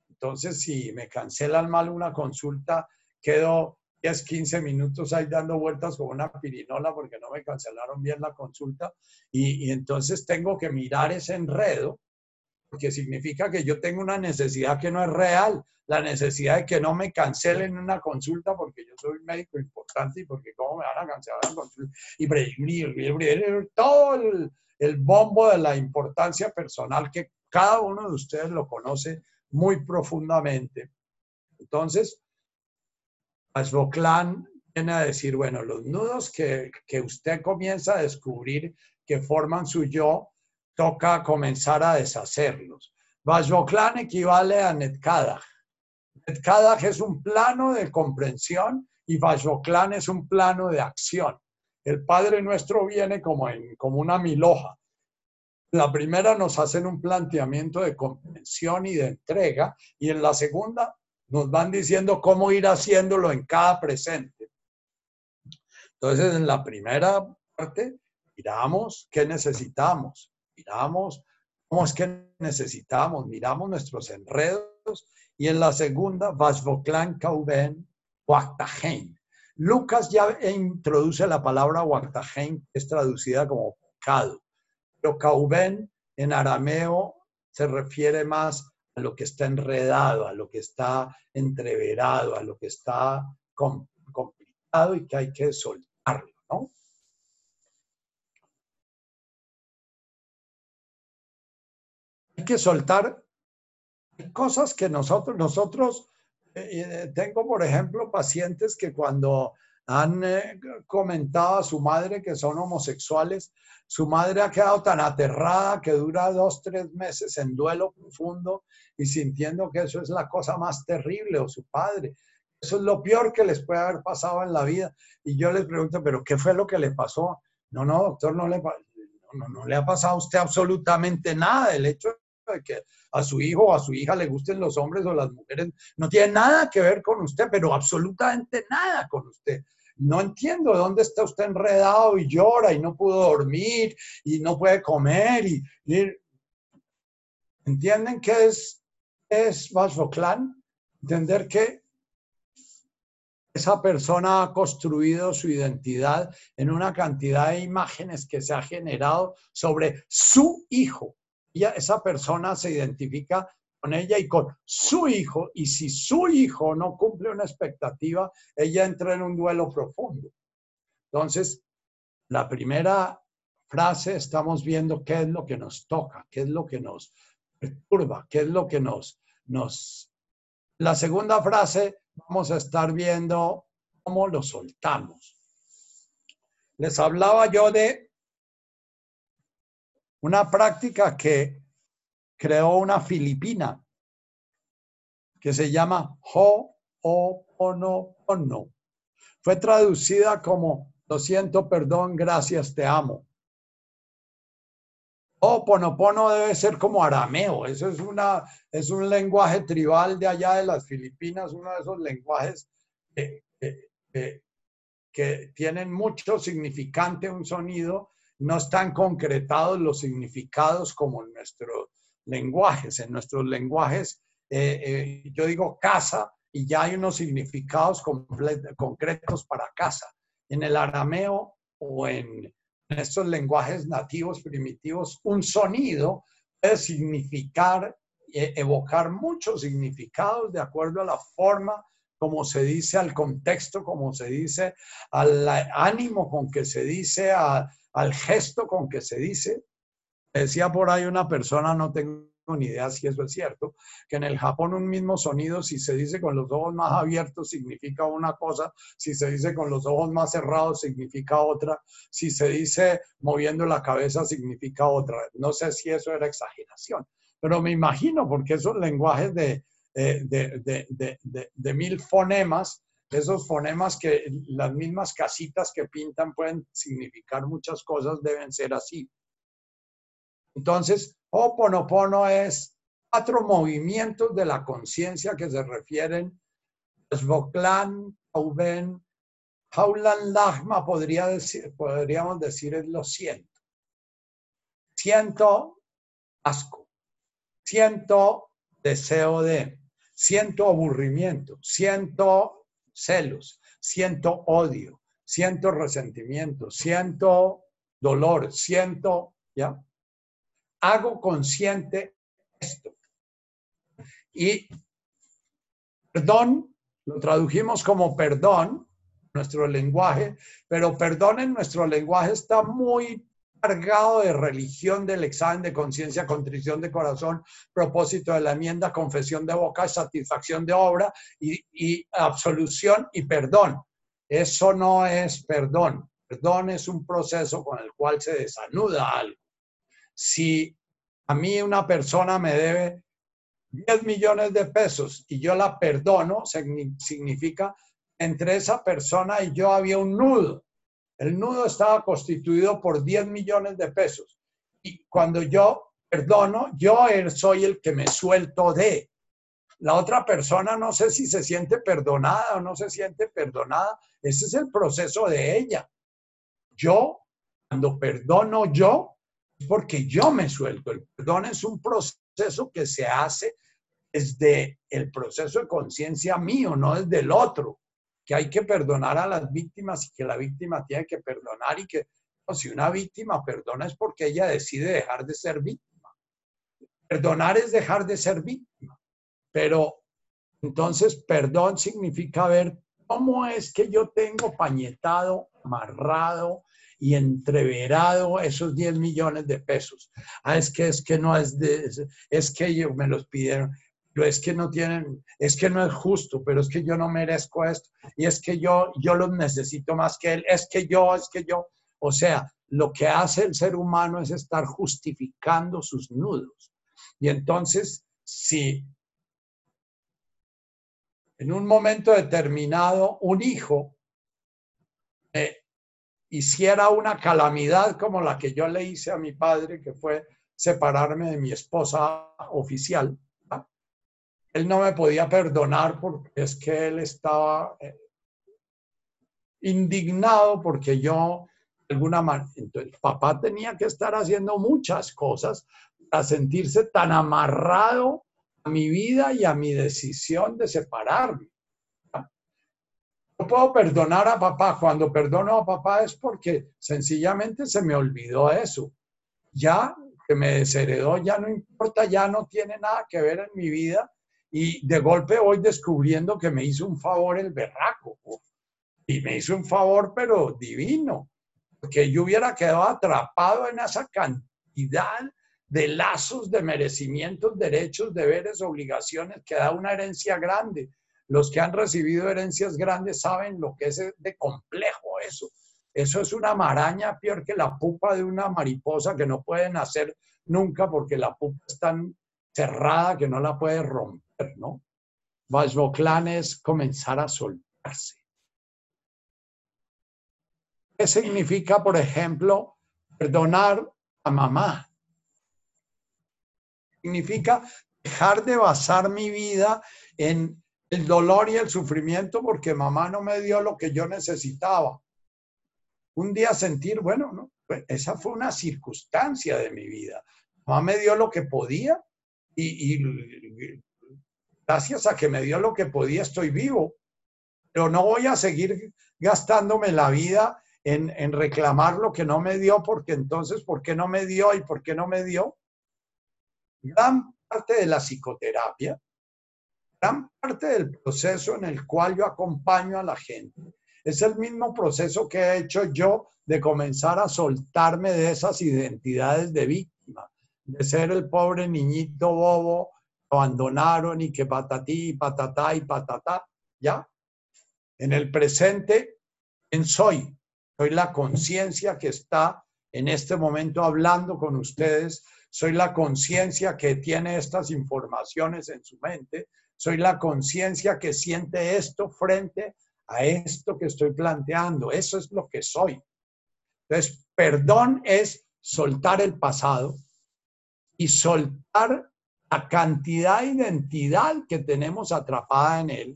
Entonces, si me cancelan mal una consulta, quedo 10, 15 minutos ahí dando vueltas con una pirinola porque no me cancelaron bien la consulta y, entonces tengo que mirar ese enredo porque significa que yo tengo una necesidad que no es real, la necesidad de que no me cancelen una consulta porque yo soy un médico importante y porque cómo me van a cancelar la consulta. Y todo el bombo de la importancia personal que cada uno de ustedes lo conoce muy profundamente. Entonces, Ashboklan viene a decir, bueno, los nudos que, que usted comienza a descubrir que forman su yo, toca comenzar a deshacerlos. Vajoklan equivale a Netkadach. Netkadach es un plano de comprensión y Vajoklan es un plano de acción. El Padre Nuestro viene como, en, como una miloja. La primera nos hacen un planteamiento de comprensión y de entrega y en la segunda nos van diciendo cómo ir haciéndolo en cada presente. Entonces, en la primera parte, miramos qué necesitamos, miramos cómo es que necesitamos, miramos nuestros enredos y en la segunda, Vashvoklan Kauben Waktahein. Lucas ya introduce la palabra Waktahein, que es traducida como pecado, pero Kauben en arameo se refiere más a lo que está enredado, a lo que está entreverado, a lo que está complicado y que hay que soltarlo, ¿no? Hay que soltar cosas que nosotros, tengo por ejemplo pacientes que cuando han eh, comentado a su madre que son homosexuales, su madre ha quedado tan aterrada que dura dos, tres meses en duelo profundo y sintiendo que eso es la cosa más terrible, o su padre. Eso es lo peor que les puede haber pasado en la vida. Y yo les pregunto, ¿pero qué fue lo que le pasó? No, no, doctor, no le, no, no le ha pasado a usted absolutamente nada. El hecho de que a su hijo o a su hija le gusten los hombres o las mujeres no tiene nada que ver con usted, pero absolutamente nada con usted no entiendo dónde está usted enredado y llora y no pudo dormir y no puede comer y, ¿entienden qué es, es Clan? Entender que esa persona ha construido su identidad en una cantidad de imágenes que se ha generado sobre su hijo. Esa persona se identifica con ella y con su hijo, y si su hijo no cumple una expectativa, ella entra en un duelo profundo. Entonces, la primera frase estamos viendo qué es lo que nos toca, qué es lo que nos perturba, qué es lo que nos... nos... La segunda frase vamos a estar viendo cómo lo soltamos. Les hablaba yo de una práctica que creó una filipina que se llama Ho'oponopono. Fue traducida como lo siento, perdón, gracias, te amo. Ho'oponopono debe ser como arameo, eso es, una, es un lenguaje tribal de allá de las Filipinas, uno de esos lenguajes que, que tienen mucho significante, un sonido, no están concretados los significados como en nuestro lenguajes. En nuestros lenguajes, eh, eh, yo digo casa y ya hay unos significados concretos para casa. En el arameo o en, estos lenguajes nativos primitivos, un sonido puede significar, eh, evocar muchos significados de acuerdo a la forma como se dice, al contexto, como se dice, al ánimo con que se dice, al gesto con que se dice. Decía por ahí una persona, no tengo ni idea si eso es cierto, que en el Japón un mismo sonido, si se dice con los ojos más abiertos, significa una cosa, si se dice con los ojos más cerrados, significa otra, si se dice moviendo la cabeza, significa otra. No sé si eso era exageración, pero me imagino, porque esos lenguajes de, eh, de, de, de mil fonemas, esos fonemas que las mismas casitas que pintan pueden significar muchas cosas, deben ser así. Entonces, Oponopono es cuatro movimientos de la conciencia que se refieren Svoklan, Auben, Haulan Lagma, podría decir, podríamos decir es lo siento. Siento asco, siento deseo de, siento aburrimiento, siento celos, siento odio, siento resentimiento, siento dolor, siento, ¿ya? hago consciente esto. Y perdón, lo tradujimos como perdón, nuestro lenguaje, pero perdón en nuestro lenguaje está muy cargado de religión, del examen de conciencia, contrición de corazón, propósito de la enmienda, confesión de boca, satisfacción de obra y, y absolución y perdón. Eso no es perdón. Perdón es un proceso con el cual se desanuda algo. Si a mí una persona me debe 10 millones de pesos y yo la perdono, significa entre esa persona y yo había un nudo. El nudo estaba constituido por 10 millones de pesos. Y cuando yo perdono, yo soy el que me suelto de. La otra persona no sé si se siente perdonada o no se siente perdonada. Ese es el proceso de ella. Yo, cuando perdono yo, es porque yo me suelto. El perdón es un proceso que se hace desde el proceso de conciencia mío, no desde el otro que hay que perdonar a las víctimas y que la víctima tiene que perdonar y que si una víctima perdona es porque ella decide dejar de ser víctima. Perdonar es dejar de ser víctima. Pero entonces perdón significa ver cómo es que yo tengo pañetado, amarrado y entreverado esos 10 millones de pesos. Ah, es que es que no es de, es que ellos me los pidieron es que no tienen, es que no es justo, pero es que yo no merezco esto, y es que yo, yo los necesito más que él, es que yo, es que yo. O sea, lo que hace el ser humano es estar justificando sus nudos. Y entonces, si en un momento determinado un hijo hiciera una calamidad como la que yo le hice a mi padre, que fue separarme de mi esposa oficial, él no me podía perdonar porque es que él estaba eh, indignado porque yo, de alguna manera, entonces papá tenía que estar haciendo muchas cosas para sentirse tan amarrado a mi vida y a mi decisión de separarme. No puedo perdonar a papá. Cuando perdono a papá es porque sencillamente se me olvidó eso. Ya que me desheredó, ya no importa, ya no tiene nada que ver en mi vida y de golpe voy descubriendo que me hizo un favor el berraco. Y me hizo un favor, pero divino. Porque yo hubiera quedado atrapado en esa cantidad de lazos de merecimientos, derechos, deberes, obligaciones que da una herencia grande. Los que han recibido herencias grandes saben lo que es de complejo eso. Eso es una maraña peor que la pupa de una mariposa que no pueden hacer nunca porque la pupa es tan cerrada que no la puede romper. ¿No? Vajvoklan es comenzar a soltarse. ¿Qué significa, por ejemplo, perdonar a mamá? Significa dejar de basar mi vida en el dolor y el sufrimiento porque mamá no me dio lo que yo necesitaba. Un día sentir, bueno, no, pues esa fue una circunstancia de mi vida. Mamá me dio lo que podía y, y gracias a que me dio lo que podía, estoy vivo. Pero no voy a seguir gastándome la vida en, reclamar lo que no me dio, porque entonces, ¿por qué no me dio y por qué no me dio? Gran parte de la psicoterapia, gran parte del proceso en el cual yo acompaño a la gente, es el mismo proceso que he hecho yo de comenzar a soltarme de esas identidades de víctima, de ser el pobre niñito bobo abandonaron y que patatí, patatá y patatá, ¿ya? En el presente, ¿quién soy? Soy la conciencia que está en este momento hablando con ustedes, soy la conciencia que tiene estas informaciones en su mente, soy la conciencia que siente esto frente a esto que estoy planteando, eso es lo que soy. Entonces, perdón es soltar el pasado y soltar la cantidad de identidad que tenemos atrapada en él.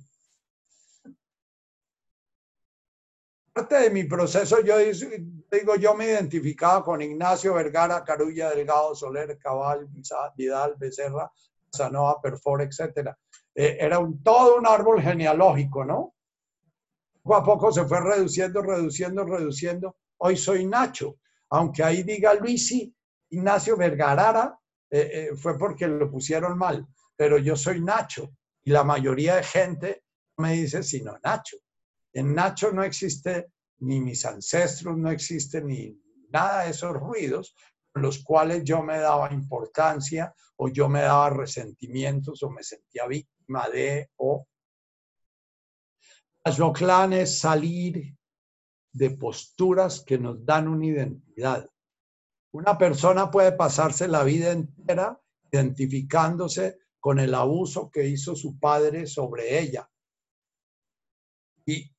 Parte de mi proceso, yo digo, yo me identificaba con Ignacio Vergara, Carulla Delgado, Soler, Cabal, Vidal, Becerra, Sanoa, Perfor, etc. Eh, era un, todo un árbol genealógico, ¿no? Poco a poco se fue reduciendo, reduciendo, reduciendo. Hoy soy Nacho, aunque ahí diga Luisi, Ignacio Vergara, eh, eh, fue porque lo pusieron mal, pero yo soy Nacho y la mayoría de gente me dice sino Nacho. En Nacho no existe ni mis ancestros, no existe ni nada de esos ruidos con los cuales yo me daba importancia o yo me daba resentimientos o me sentía víctima de o clan es salir de posturas que nos dan una identidad. Una persona puede pasarse la vida entera identificándose con el abuso que hizo su padre sobre ella. Y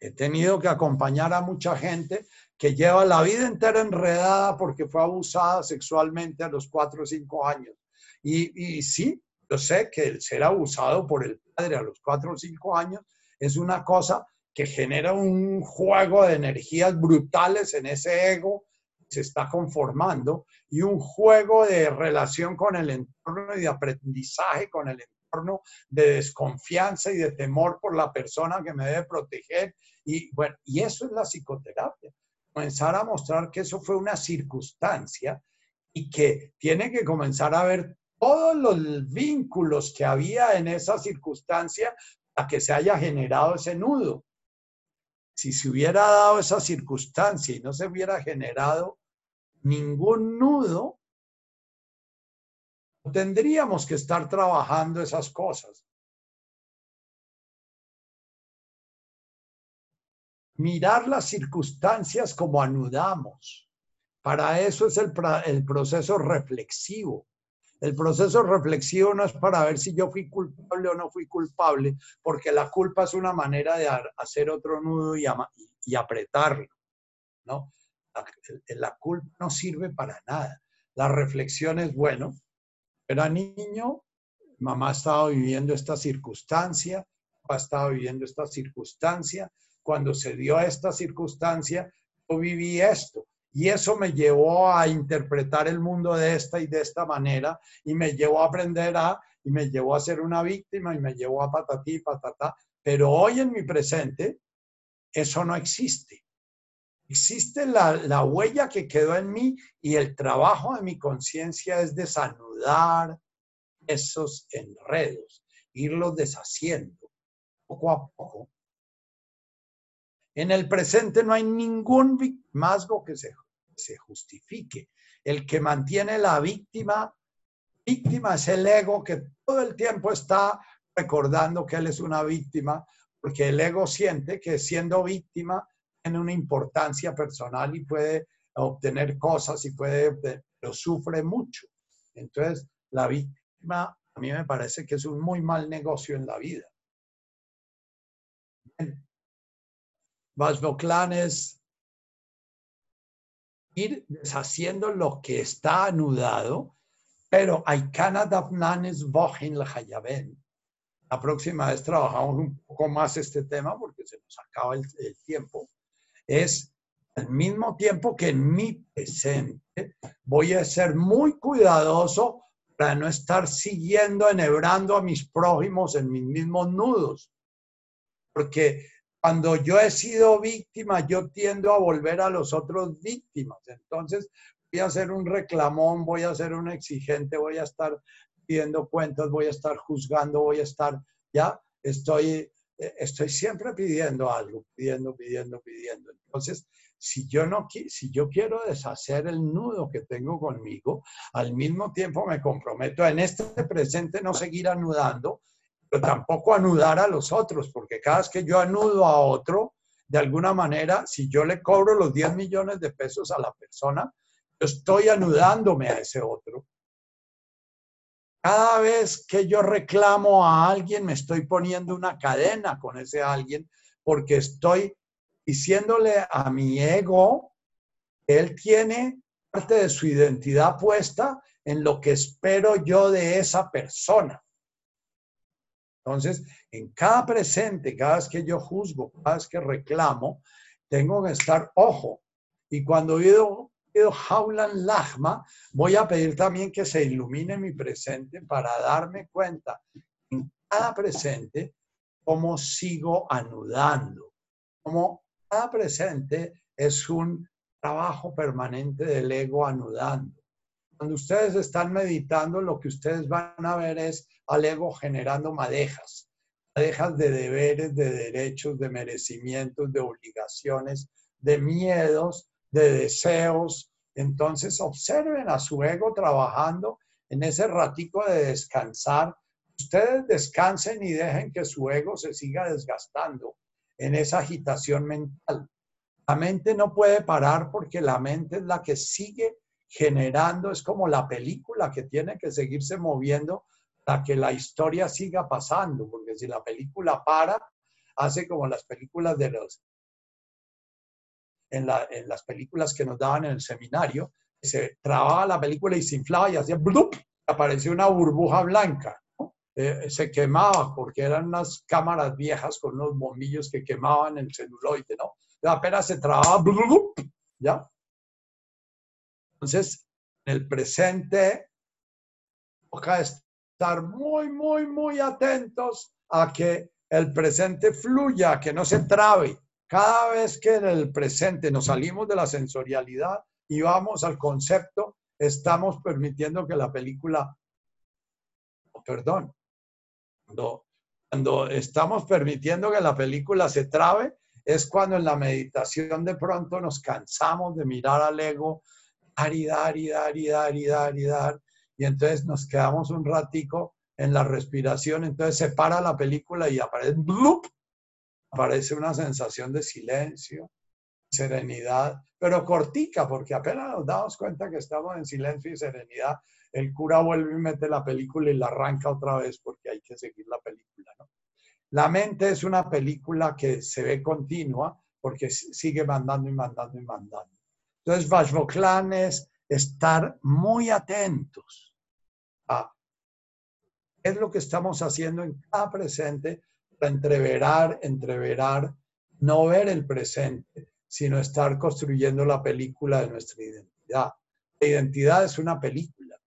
he tenido que acompañar a mucha gente que lleva la vida entera enredada porque fue abusada sexualmente a los cuatro o cinco años. Y, sí, yo sé que el ser abusado por el padre a los cuatro o cinco años es una cosa que genera un juego de energías brutales en ese ego se está conformando y un juego de relación con el entorno y de aprendizaje con el entorno, de desconfianza y de temor por la persona que me debe proteger. Y bueno, y eso es la psicoterapia. Comenzar a mostrar que eso fue una circunstancia y que tiene que comenzar a ver todos los vínculos que había en esa circunstancia a que se haya generado ese nudo. Si se hubiera dado esa circunstancia y no se hubiera generado ningún nudo, tendríamos que estar trabajando esas cosas. Mirar las circunstancias como anudamos. Para eso es el, el proceso reflexivo. El proceso reflexivo no es para ver si yo fui culpable o no fui culpable, porque la culpa es una manera de hacer otro nudo y, y apretarlo, ¿no? La, culpa no sirve para nada. La reflexión es, bueno, era niño, mamá estaba viviendo esta circunstancia, papá estaba viviendo esta circunstancia, cuando se dio esta circunstancia, yo viví esto. Y eso me llevó a interpretar el mundo de esta y de esta manera y me llevó a aprender a, y me llevó a ser una víctima y me llevó a patatí, patatá. Pero hoy en mi presente, eso no existe. Existe la, la huella que quedó en mí y el trabajo de mi conciencia es desanudar esos enredos, irlos deshaciendo poco a poco. En el presente no hay ningún victimazgo que se se justifique. El que mantiene la víctima, víctima es el ego que todo el tiempo está recordando que él es una víctima, porque el ego siente que siendo víctima tiene una importancia personal y puede obtener cosas y puede, pero sufre mucho. Entonces, la víctima a mí me parece que es un muy mal negocio en la vida. Vasvoclan es ir deshaciendo lo que está anudado, pero La próxima vez trabajamos un poco más este tema porque se nos acaba el tiempo. Es al mismo tiempo que en mi presente voy a ser muy cuidadoso para no estar siguiendo, enhebrando a mis prójimos en mis mismos nudos. Porque cuando yo he sido víctima, yo tiendo a volver a los otros víctimas. Entonces, voy a ser un reclamón, voy a ser un exigente, voy a estar pidiendo cuentas, voy a estar juzgando, voy a estar, ya, estoy, estoy siempre pidiendo algo, pidiendo, pidiendo, pidiendo. Entonces, si yo no si yo quiero deshacer el nudo que tengo conmigo, al mismo tiempo me comprometo en este presente no seguir anudando, pero tampoco anudar a los otros, porque cada vez que yo anudo a otro, de alguna manera, si yo le cobro los 10 millones de pesos a la persona, estoy anudándome a ese otro. Cada vez que yo reclamo a alguien, me estoy poniendo una cadena con ese alguien, porque estoy diciéndole a mi ego que él tiene parte de su identidad puesta en lo que espero yo de esa persona. Entonces, en cada presente, cada vez que yo juzgo, cada vez que reclamo, tengo que estar ojo. Y cuando pido, pido Jaulan Lachma, voy a pedir también que se ilumine mi presente para darme cuenta en cada presente cómo sigo anudando, cómo cada presente es un trabajo permanente del ego anudando. Cuando ustedes están meditando, lo que ustedes van a ver es al ego generando madejas, madejas de deberes, de derechos, de merecimientos, de obligaciones, de miedos, de deseos. Entonces observen a su ego trabajando en ese ratico de descansar. Ustedes descansen y dejen que su ego se siga desgastando en esa agitación mental. La mente no puede parar porque la mente es la que sigue generando, es como la película que tiene que seguirse moviendo para que la historia siga pasando, porque si la película para, hace como las películas de los, en, las películas que nos daban en el seminario, se trababa la película y se inflaba y hacía ¡blup! apareció una burbuja blanca. Eh, se quemaba porque eran unas cámaras viejas con unos bombillos que quemaban el celuloide, ¿no? Apenas se trababa, ¡blup! ¿ya? Entonces, en el presente, toca estar muy, muy, muy atentos a que el presente fluya, que no se trabe. Cada vez que en el presente nos salimos de la sensorialidad y vamos al concepto, estamos permitiendo que la película, perdón, cuando, estamos permitiendo que la película se trabe, es cuando en la meditación de pronto nos cansamos de mirar al ego, dar y dar y dar y dar y dar y dar, y entonces nos quedamos un ratico en la respiración, entonces se para la película y aparece, aparece una sensación de silencio, serenidad, pero cortica, porque apenas nos damos cuenta que estamos en silencio y serenidad, el cura vuelve y mete la película y la arranca otra vez porque hay que seguir la película. La mente es una película que se ve continua porque sigue mandando y mandando y mandando. Entonces, Vajvoklan es estar muy atentos a qué es lo que estamos haciendo en cada presente entreverar, entreverar, no ver el presente, sino estar construyendo la película de nuestra identidad. La identidad es una película.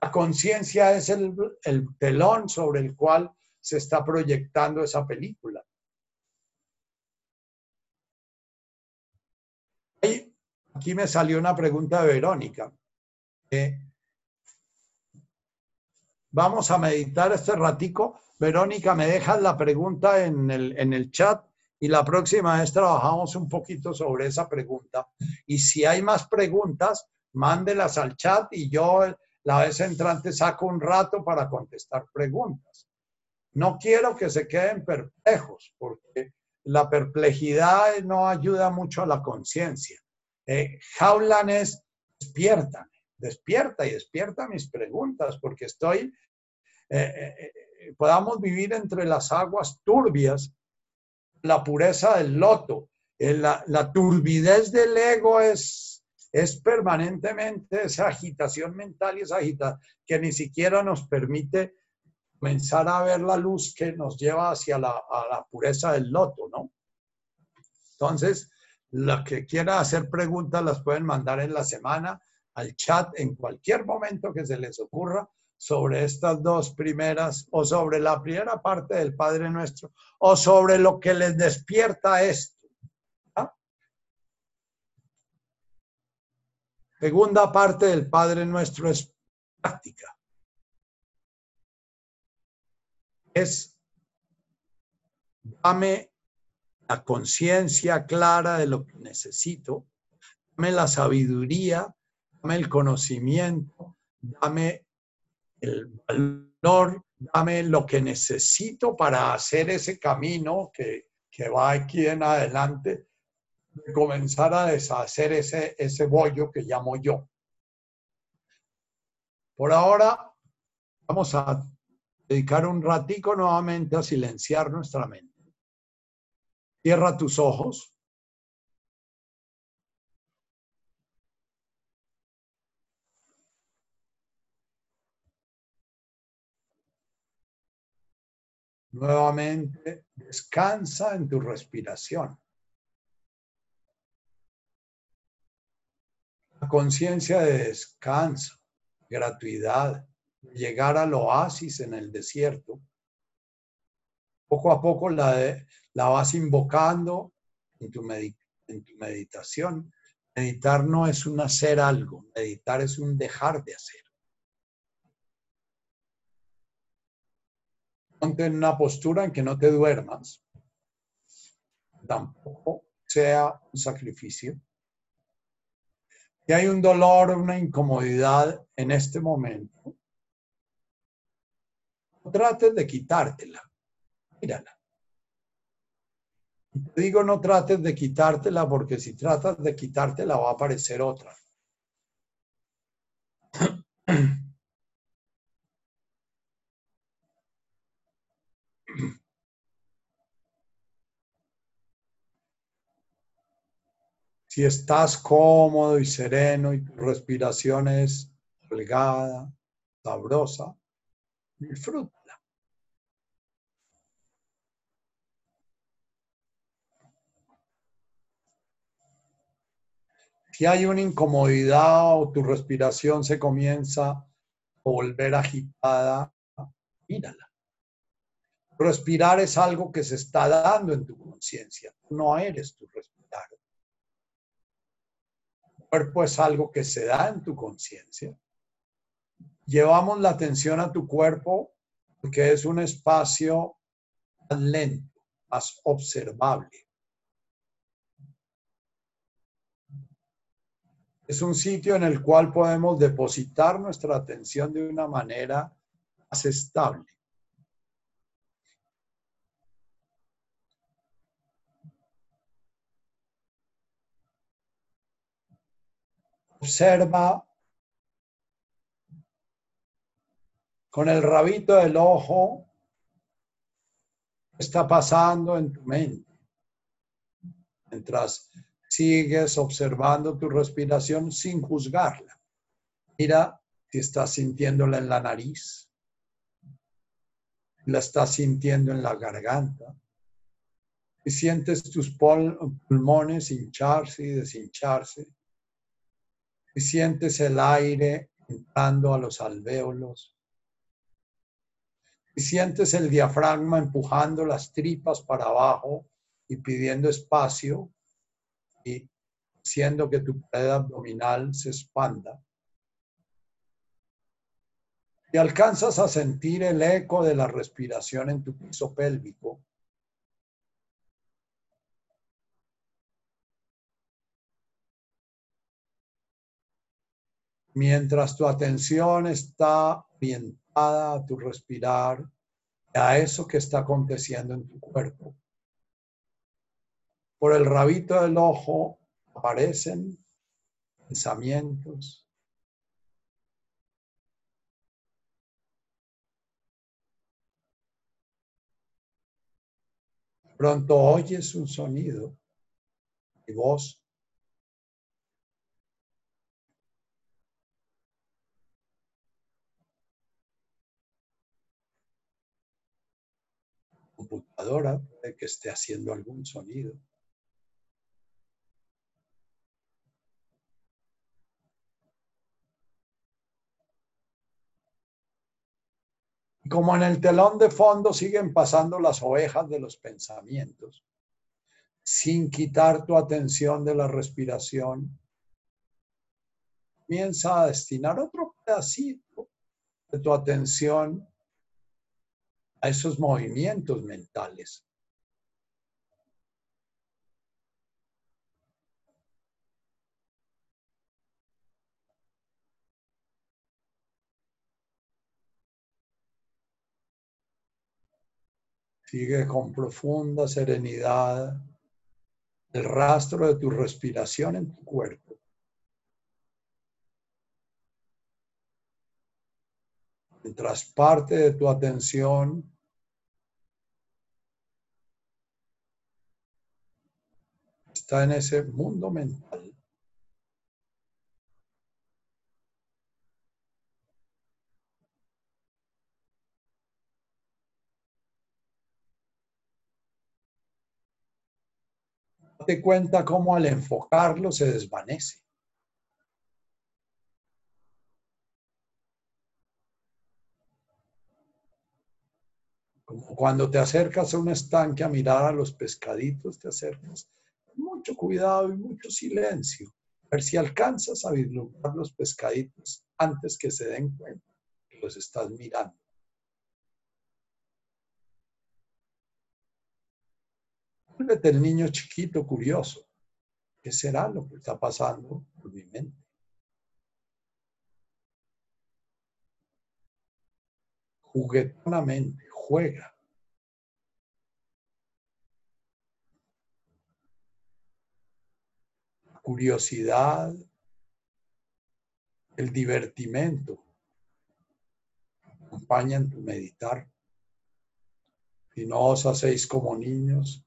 La conciencia es el, el telón sobre el cual se está proyectando esa película. Aquí me salió una pregunta de Verónica. Vamos a meditar este ratico. Verónica, me dejas la pregunta en el, en el chat y la próxima vez trabajamos un poquito sobre esa pregunta. Y si hay más preguntas, mándelas al chat y yo la vez entrante saco un rato para contestar preguntas. No quiero que se queden perplejos porque la perplejidad no ayuda mucho a la conciencia. Eh, Jaulan es despierta, despierta y despierta mis preguntas, porque estoy, eh, eh, eh, podamos vivir entre las aguas turbias, la pureza del loto, la, la, turbidez del ego es, es permanentemente esa agitación mental y esa agitación que ni siquiera nos permite comenzar a ver la luz que nos lleva hacia la, la pureza del loto, ¿no? Entonces, los que quieran hacer preguntas las pueden mandar en la semana al chat en cualquier momento que se les ocurra sobre estas dos primeras o sobre la primera parte del Padre Nuestro o sobre lo que les despierta esto. Segunda parte del Padre Nuestro es práctica. Es dame la conciencia clara de lo que necesito, dame la sabiduría, dame el conocimiento, dame el valor, dame lo que necesito para hacer ese camino que, que va aquí en adelante, de comenzar a deshacer ese, ese bollo que llamo yo. Por ahora, vamos a dedicar un ratico nuevamente a silenciar nuestra mente. Cierra tus ojos. Nuevamente, descansa en tu respiración. La conciencia de descanso, gratuidad, llegar al oasis en el desierto. Poco a poco la, la vas invocando en tu, en tu meditación. Meditar no es un hacer algo, meditar es un dejar de hacer. Ponte en una postura en que no te duermas. Tampoco sea un sacrificio. Si hay un dolor, una incomodidad en este momento, no trates de quitártela. Mírala. Te digo no trates de quitártela porque si tratas de quitártela va a aparecer otra. Si estás cómodo y sereno y tu respiración es holgada, sabrosa, disfrútala. Si hay una incomodidad o tu respiración se comienza a volver agitada, mírala. Respirar es algo que se está dando en tu conciencia. No eres tu respirar cuerpo es algo que se da en tu conciencia. Llevamos la atención a tu cuerpo porque es un espacio más lento, más observable. Es un sitio en el cual podemos depositar nuestra atención de una manera más estable. Observa con el rabito del ojo qué está pasando en tu mente. Mientras sigues observando tu respiración sin juzgarla. Mira si estás sintiéndola en la nariz, la estás sintiendo en la garganta, y sientes tus pulmones hincharse y deshincharse y sientes el aire entrando a los alvéolos. Y sientes el diafragma empujando las tripas para abajo y pidiendo espacio y haciendo que tu pared abdominal se expanda. Y alcanzas a sentir el eco de la respiración en tu piso pélvico mientras tu atención está orientada a tu respirar, a eso que está aconteciendo en tu cuerpo. Por el rabito del ojo aparecen pensamientos. Pronto oyes un sonido y voz computadora puede que esté haciendo algún sonido. Como en el telón de fondo siguen pasando las ovejas de los pensamientos, sin quitar tu atención de la respiración, comienza a destinar otro pedacito de tu atención a esos movimientos mentales. Sigue con profunda serenidad el rastro de tu respiración en tu cuerpo. Mientras parte de tu atención está en ese mundo mental. Date cuenta cómo al enfocarlo se desvanece. cuando te acercas a un estanque a mirar a los pescaditos, te acercas mucho cuidado y mucho silencio, a ver si alcanzas a vislumbrar los pescaditos antes que se den cuenta que los estás mirando. Vuelvete el niño chiquito curioso. ¿Qué será lo que está pasando por mi mente? Juguetonamente juega. curiosidad, el divertimento acompañan tu meditar. Si no os hacéis como niños,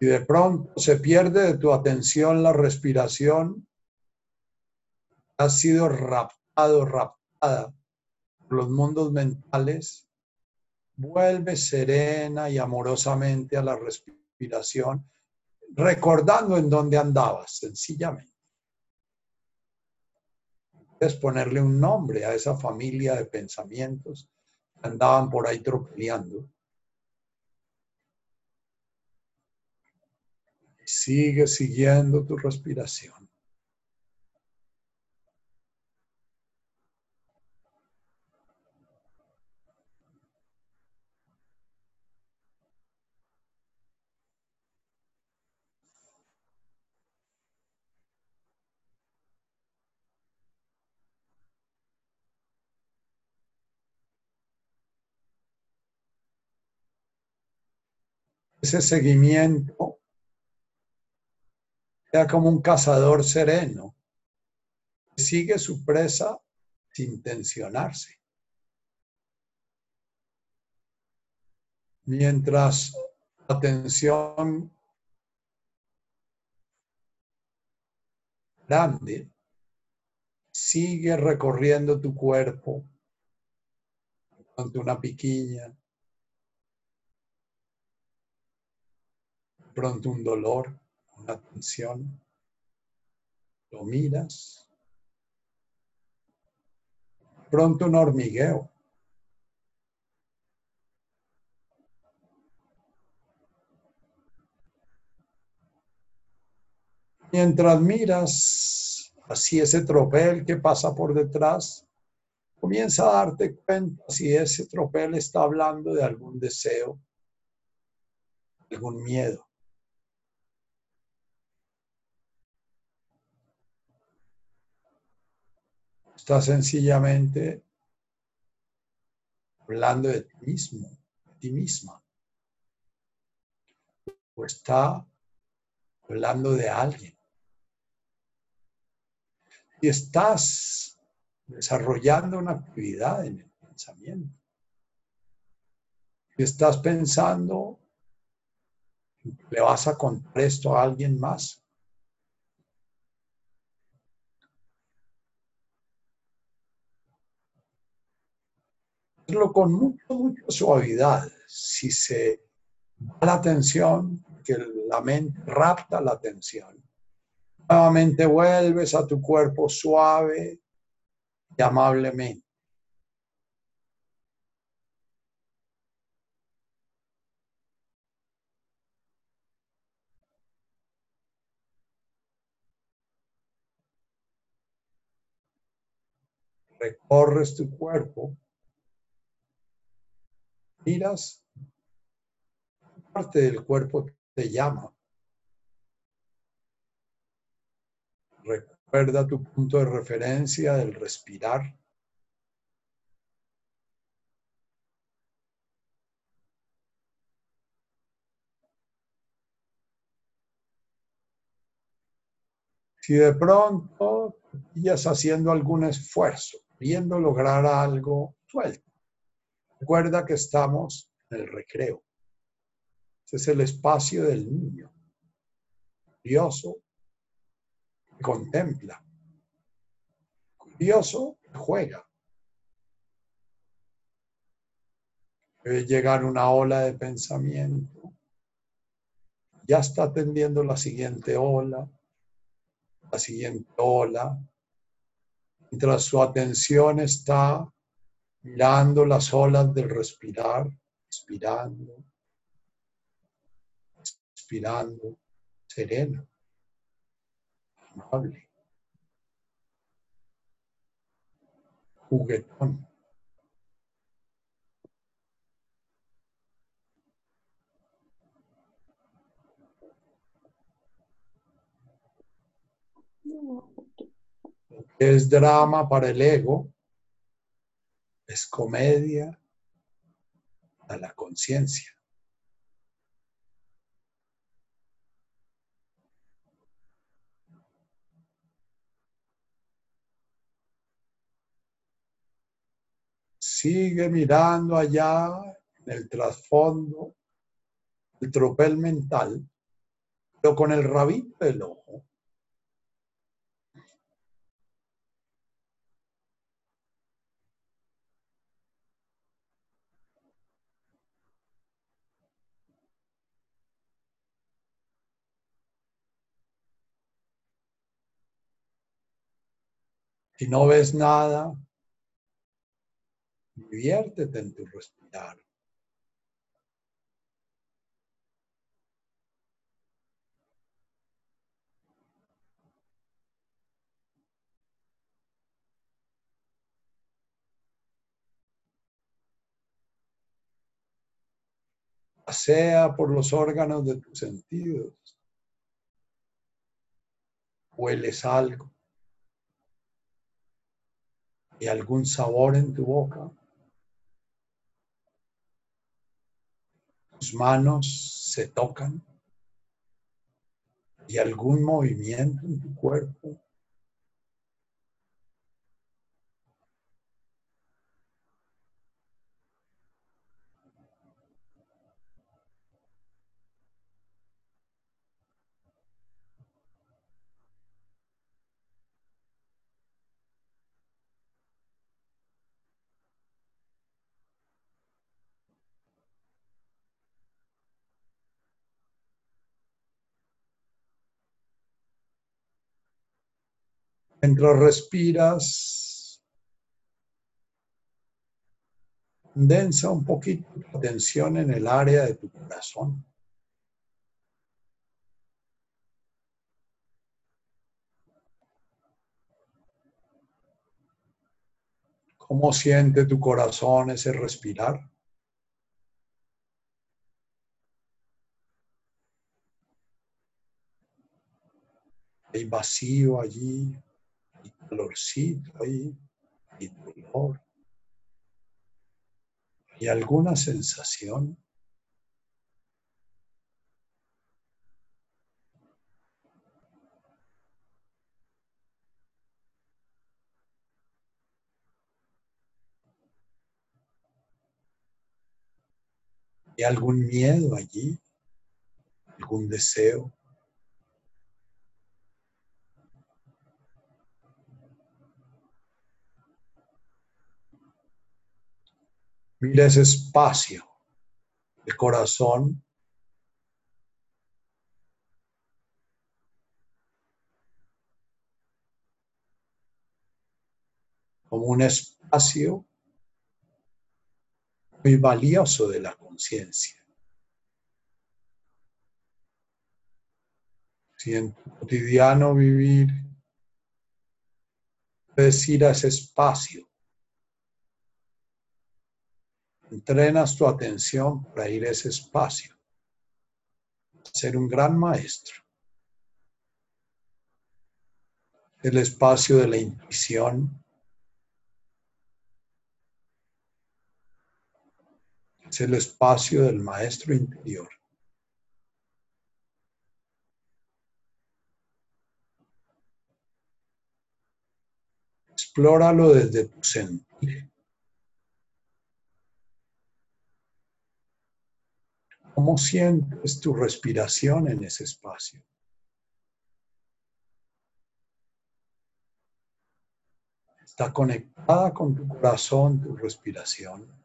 y de pronto se pierde de tu atención la respiración, has sido raptado, raptada por los mundos mentales, vuelve serena y amorosamente a la respiración, recordando en dónde andabas, sencillamente. Puedes ponerle un nombre a esa familia de pensamientos que andaban por ahí tropeleando. Sigue siguiendo tu respiración. ese seguimiento sea como un cazador sereno sigue su presa sin tensionarse. Mientras la tensión grande sigue recorriendo tu cuerpo ante una piquiña, pronto un dolor, una tensión, lo miras, pronto un hormigueo. Mientras miras así ese tropel que pasa por detrás, comienza a darte cuenta si ese tropel está hablando de algún deseo, algún miedo. Está sencillamente hablando de ti mismo, de ti misma. O está hablando de alguien. Y estás desarrollando una actividad en el pensamiento. Y estás pensando, le vas a contar esto a alguien más. Con mucha, mucha suavidad. Si se da la atención, que la mente rapta la atención. Nuevamente vuelves a tu cuerpo suave y amablemente. Recorres tu cuerpo miras, parte del cuerpo te llama. Recuerda tu punto de referencia del respirar. Si de pronto pillas haciendo algún esfuerzo, viendo lograr algo, suelta. Recuerda que estamos en el recreo. Ese es el espacio del niño. Curioso, que contempla. Curioso, que juega. Debe llegar una ola de pensamiento. Ya está atendiendo la siguiente ola, la siguiente ola. Mientras su atención está mirando las olas del respirar, respirando, respirando, serena, amable, juguetón. es drama para el ego, es comedia a la conciencia. Sigue mirando allá en el trasfondo, el tropel mental, pero con el rabito del ojo. Si no ves nada, diviértete en tu respirar. Pasea por los órganos de tus sentidos. Hueles algo. ¿Y algún sabor en tu boca? Tus manos se tocan. ¿Y algún movimiento en tu cuerpo? Mientras respiras, densa un poquito la tensión en el área de tu corazón. ¿Cómo siente tu corazón ese respirar? Hay vacío allí, hay calorcito ahí, hay dolor. ¿Hay alguna sensación? ¿Hay algún miedo allí? ¿Algún deseo? Mira ese espacio, el corazón. como un espacio muy valioso de la conciencia. Si tu cotidiano vivir puedes ir a ese espacio entrenas tu atención para ir a ese espacio, ser un gran maestro. El espacio de la intuición, es el espacio del maestro interior. Explóralo desde tu sentir. ¿Cómo sientes tu respiración en ese espacio? Está conectada con tu corazón, tu respiración.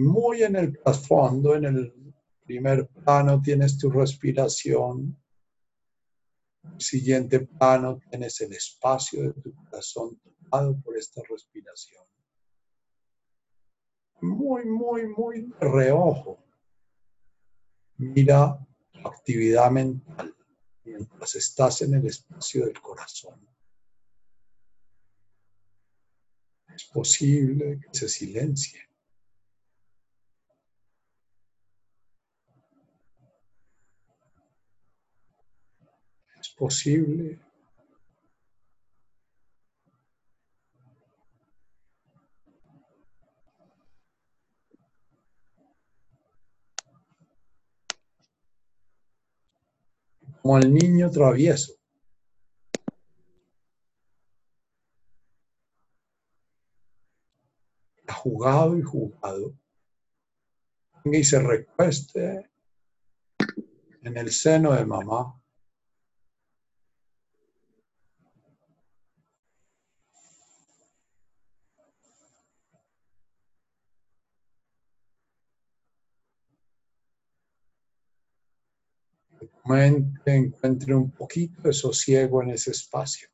Muy en el trasfondo, en el primer plano, tienes tu respiración. El siguiente plano tienes el espacio de tu corazón tocado por esta respiración. Muy, muy, muy de reojo. Mira tu actividad mental mientras estás en el espacio del corazón. Es posible que se silencie. Como el niño travieso. Ha jugado y jugado. Y se recueste en el seno de mamá. Encuentre un poquito de sosiego en ese espacio.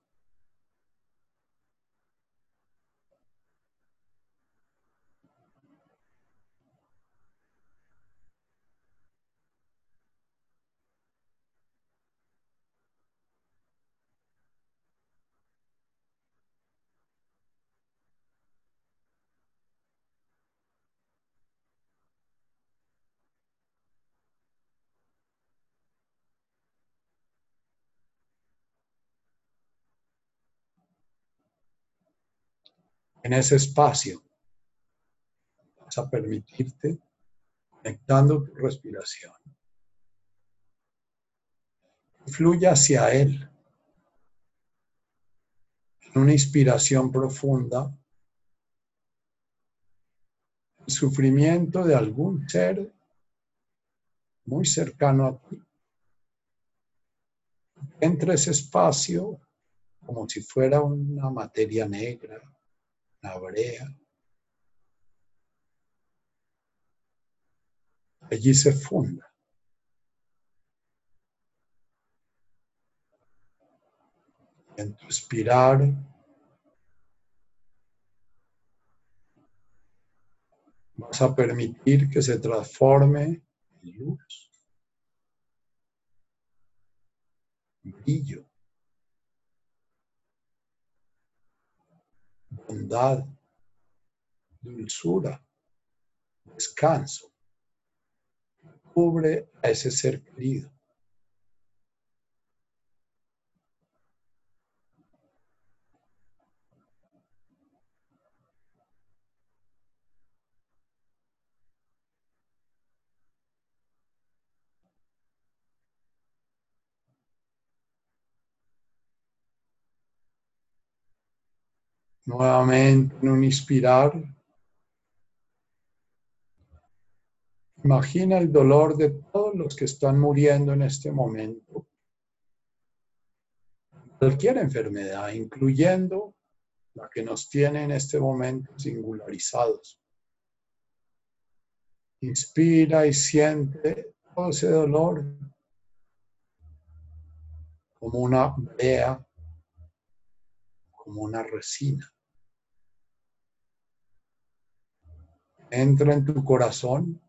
En ese espacio. Vas a permitirte conectando tu respiración. Fluye hacia Él. En una inspiración profunda. El sufrimiento de algún ser muy cercano a ti. Entra ese espacio como si fuera una materia negra, la brea. Allí se funda. En tu espirar, vas a permitir que se transforme en luz, brillo, bondad, dulzura, descanso. Cubre a ese ser querido. Nuevamente en un inspirar. Imagina el dolor de todos los que están muriendo en este momento. Cualquier enfermedad, incluyendo la que nos tiene en este momento singularizados. Inspira y siente todo ese dolor como una brea, como una resina. Entra en tu corazón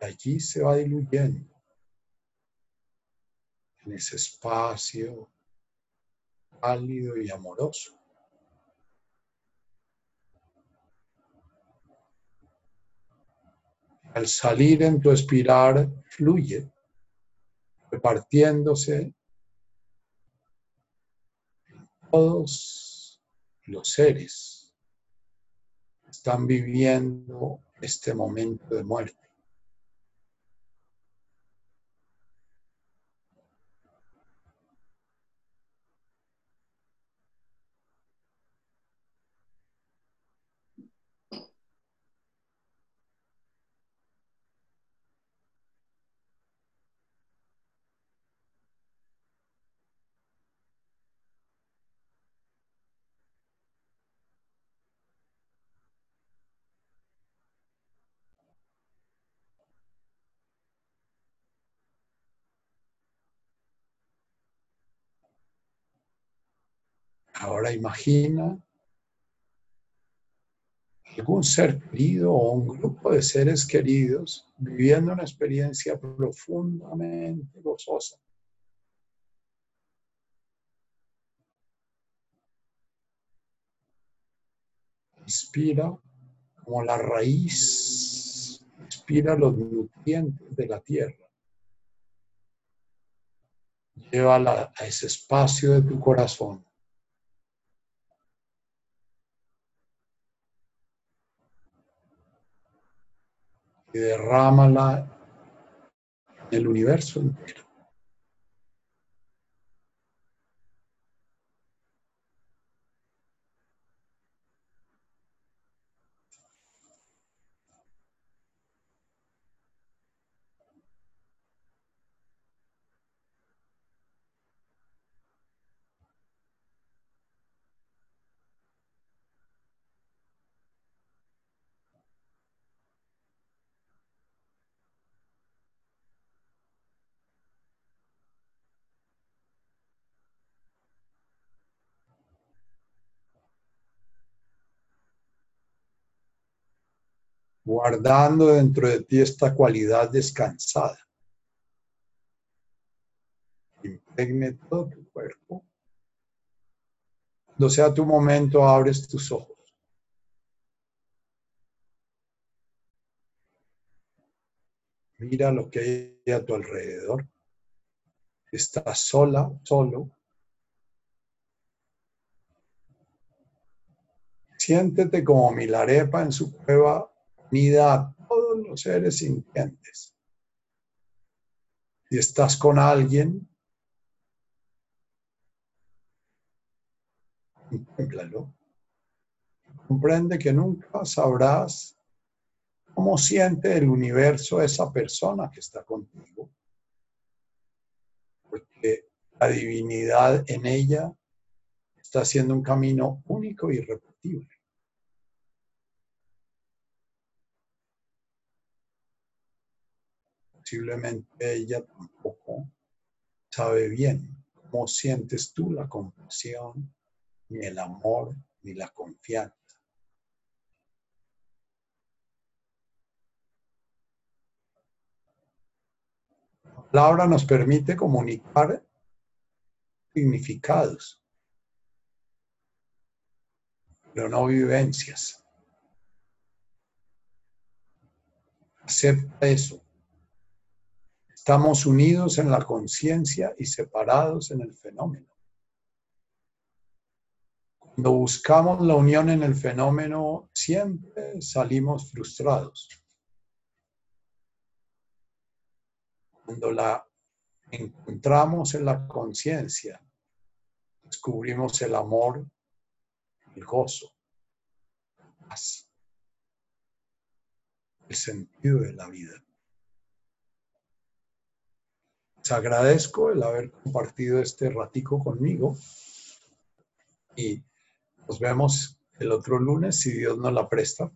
y allí se va diluyendo en ese espacio cálido y amoroso. Al salir en tu espiral fluye, repartiéndose en todos los seres están viviendo este momento de muerte. Ahora imagina algún ser querido o un grupo de seres queridos viviendo una experiencia profundamente gozosa. Inspira como la raíz, inspira los nutrientes de la tierra. Llévala a ese espacio de tu corazón. Y derrámala en el universo entero. Guardando dentro de ti esta cualidad descansada. Impregne todo tu cuerpo. Cuando sea tu momento, abres tus ojos. Mira lo que hay a tu alrededor. Estás sola, solo. Siéntete como Milarepa en su cueva unida a todos los seres sintientes. Si estás con alguien, contémplalo. Comprende que nunca sabrás cómo siente el universo esa persona que está contigo. Porque la divinidad en ella está haciendo un camino único y irrepetible. Posiblemente ella tampoco sabe bien cómo sientes tú la compasión, ni el amor, ni la confianza. La palabra nos permite comunicar significados, pero no vivencias. Acepta eso. Estamos unidos en la conciencia y separados en el fenómeno. Cuando buscamos la unión en el fenómeno, siempre salimos frustrados. Cuando la encontramos en la conciencia, descubrimos el amor, el gozo, la paz, el sentido de la vida. Agradezco el haber compartido este ratico conmigo y nos vemos el otro lunes si Dios nos la presta.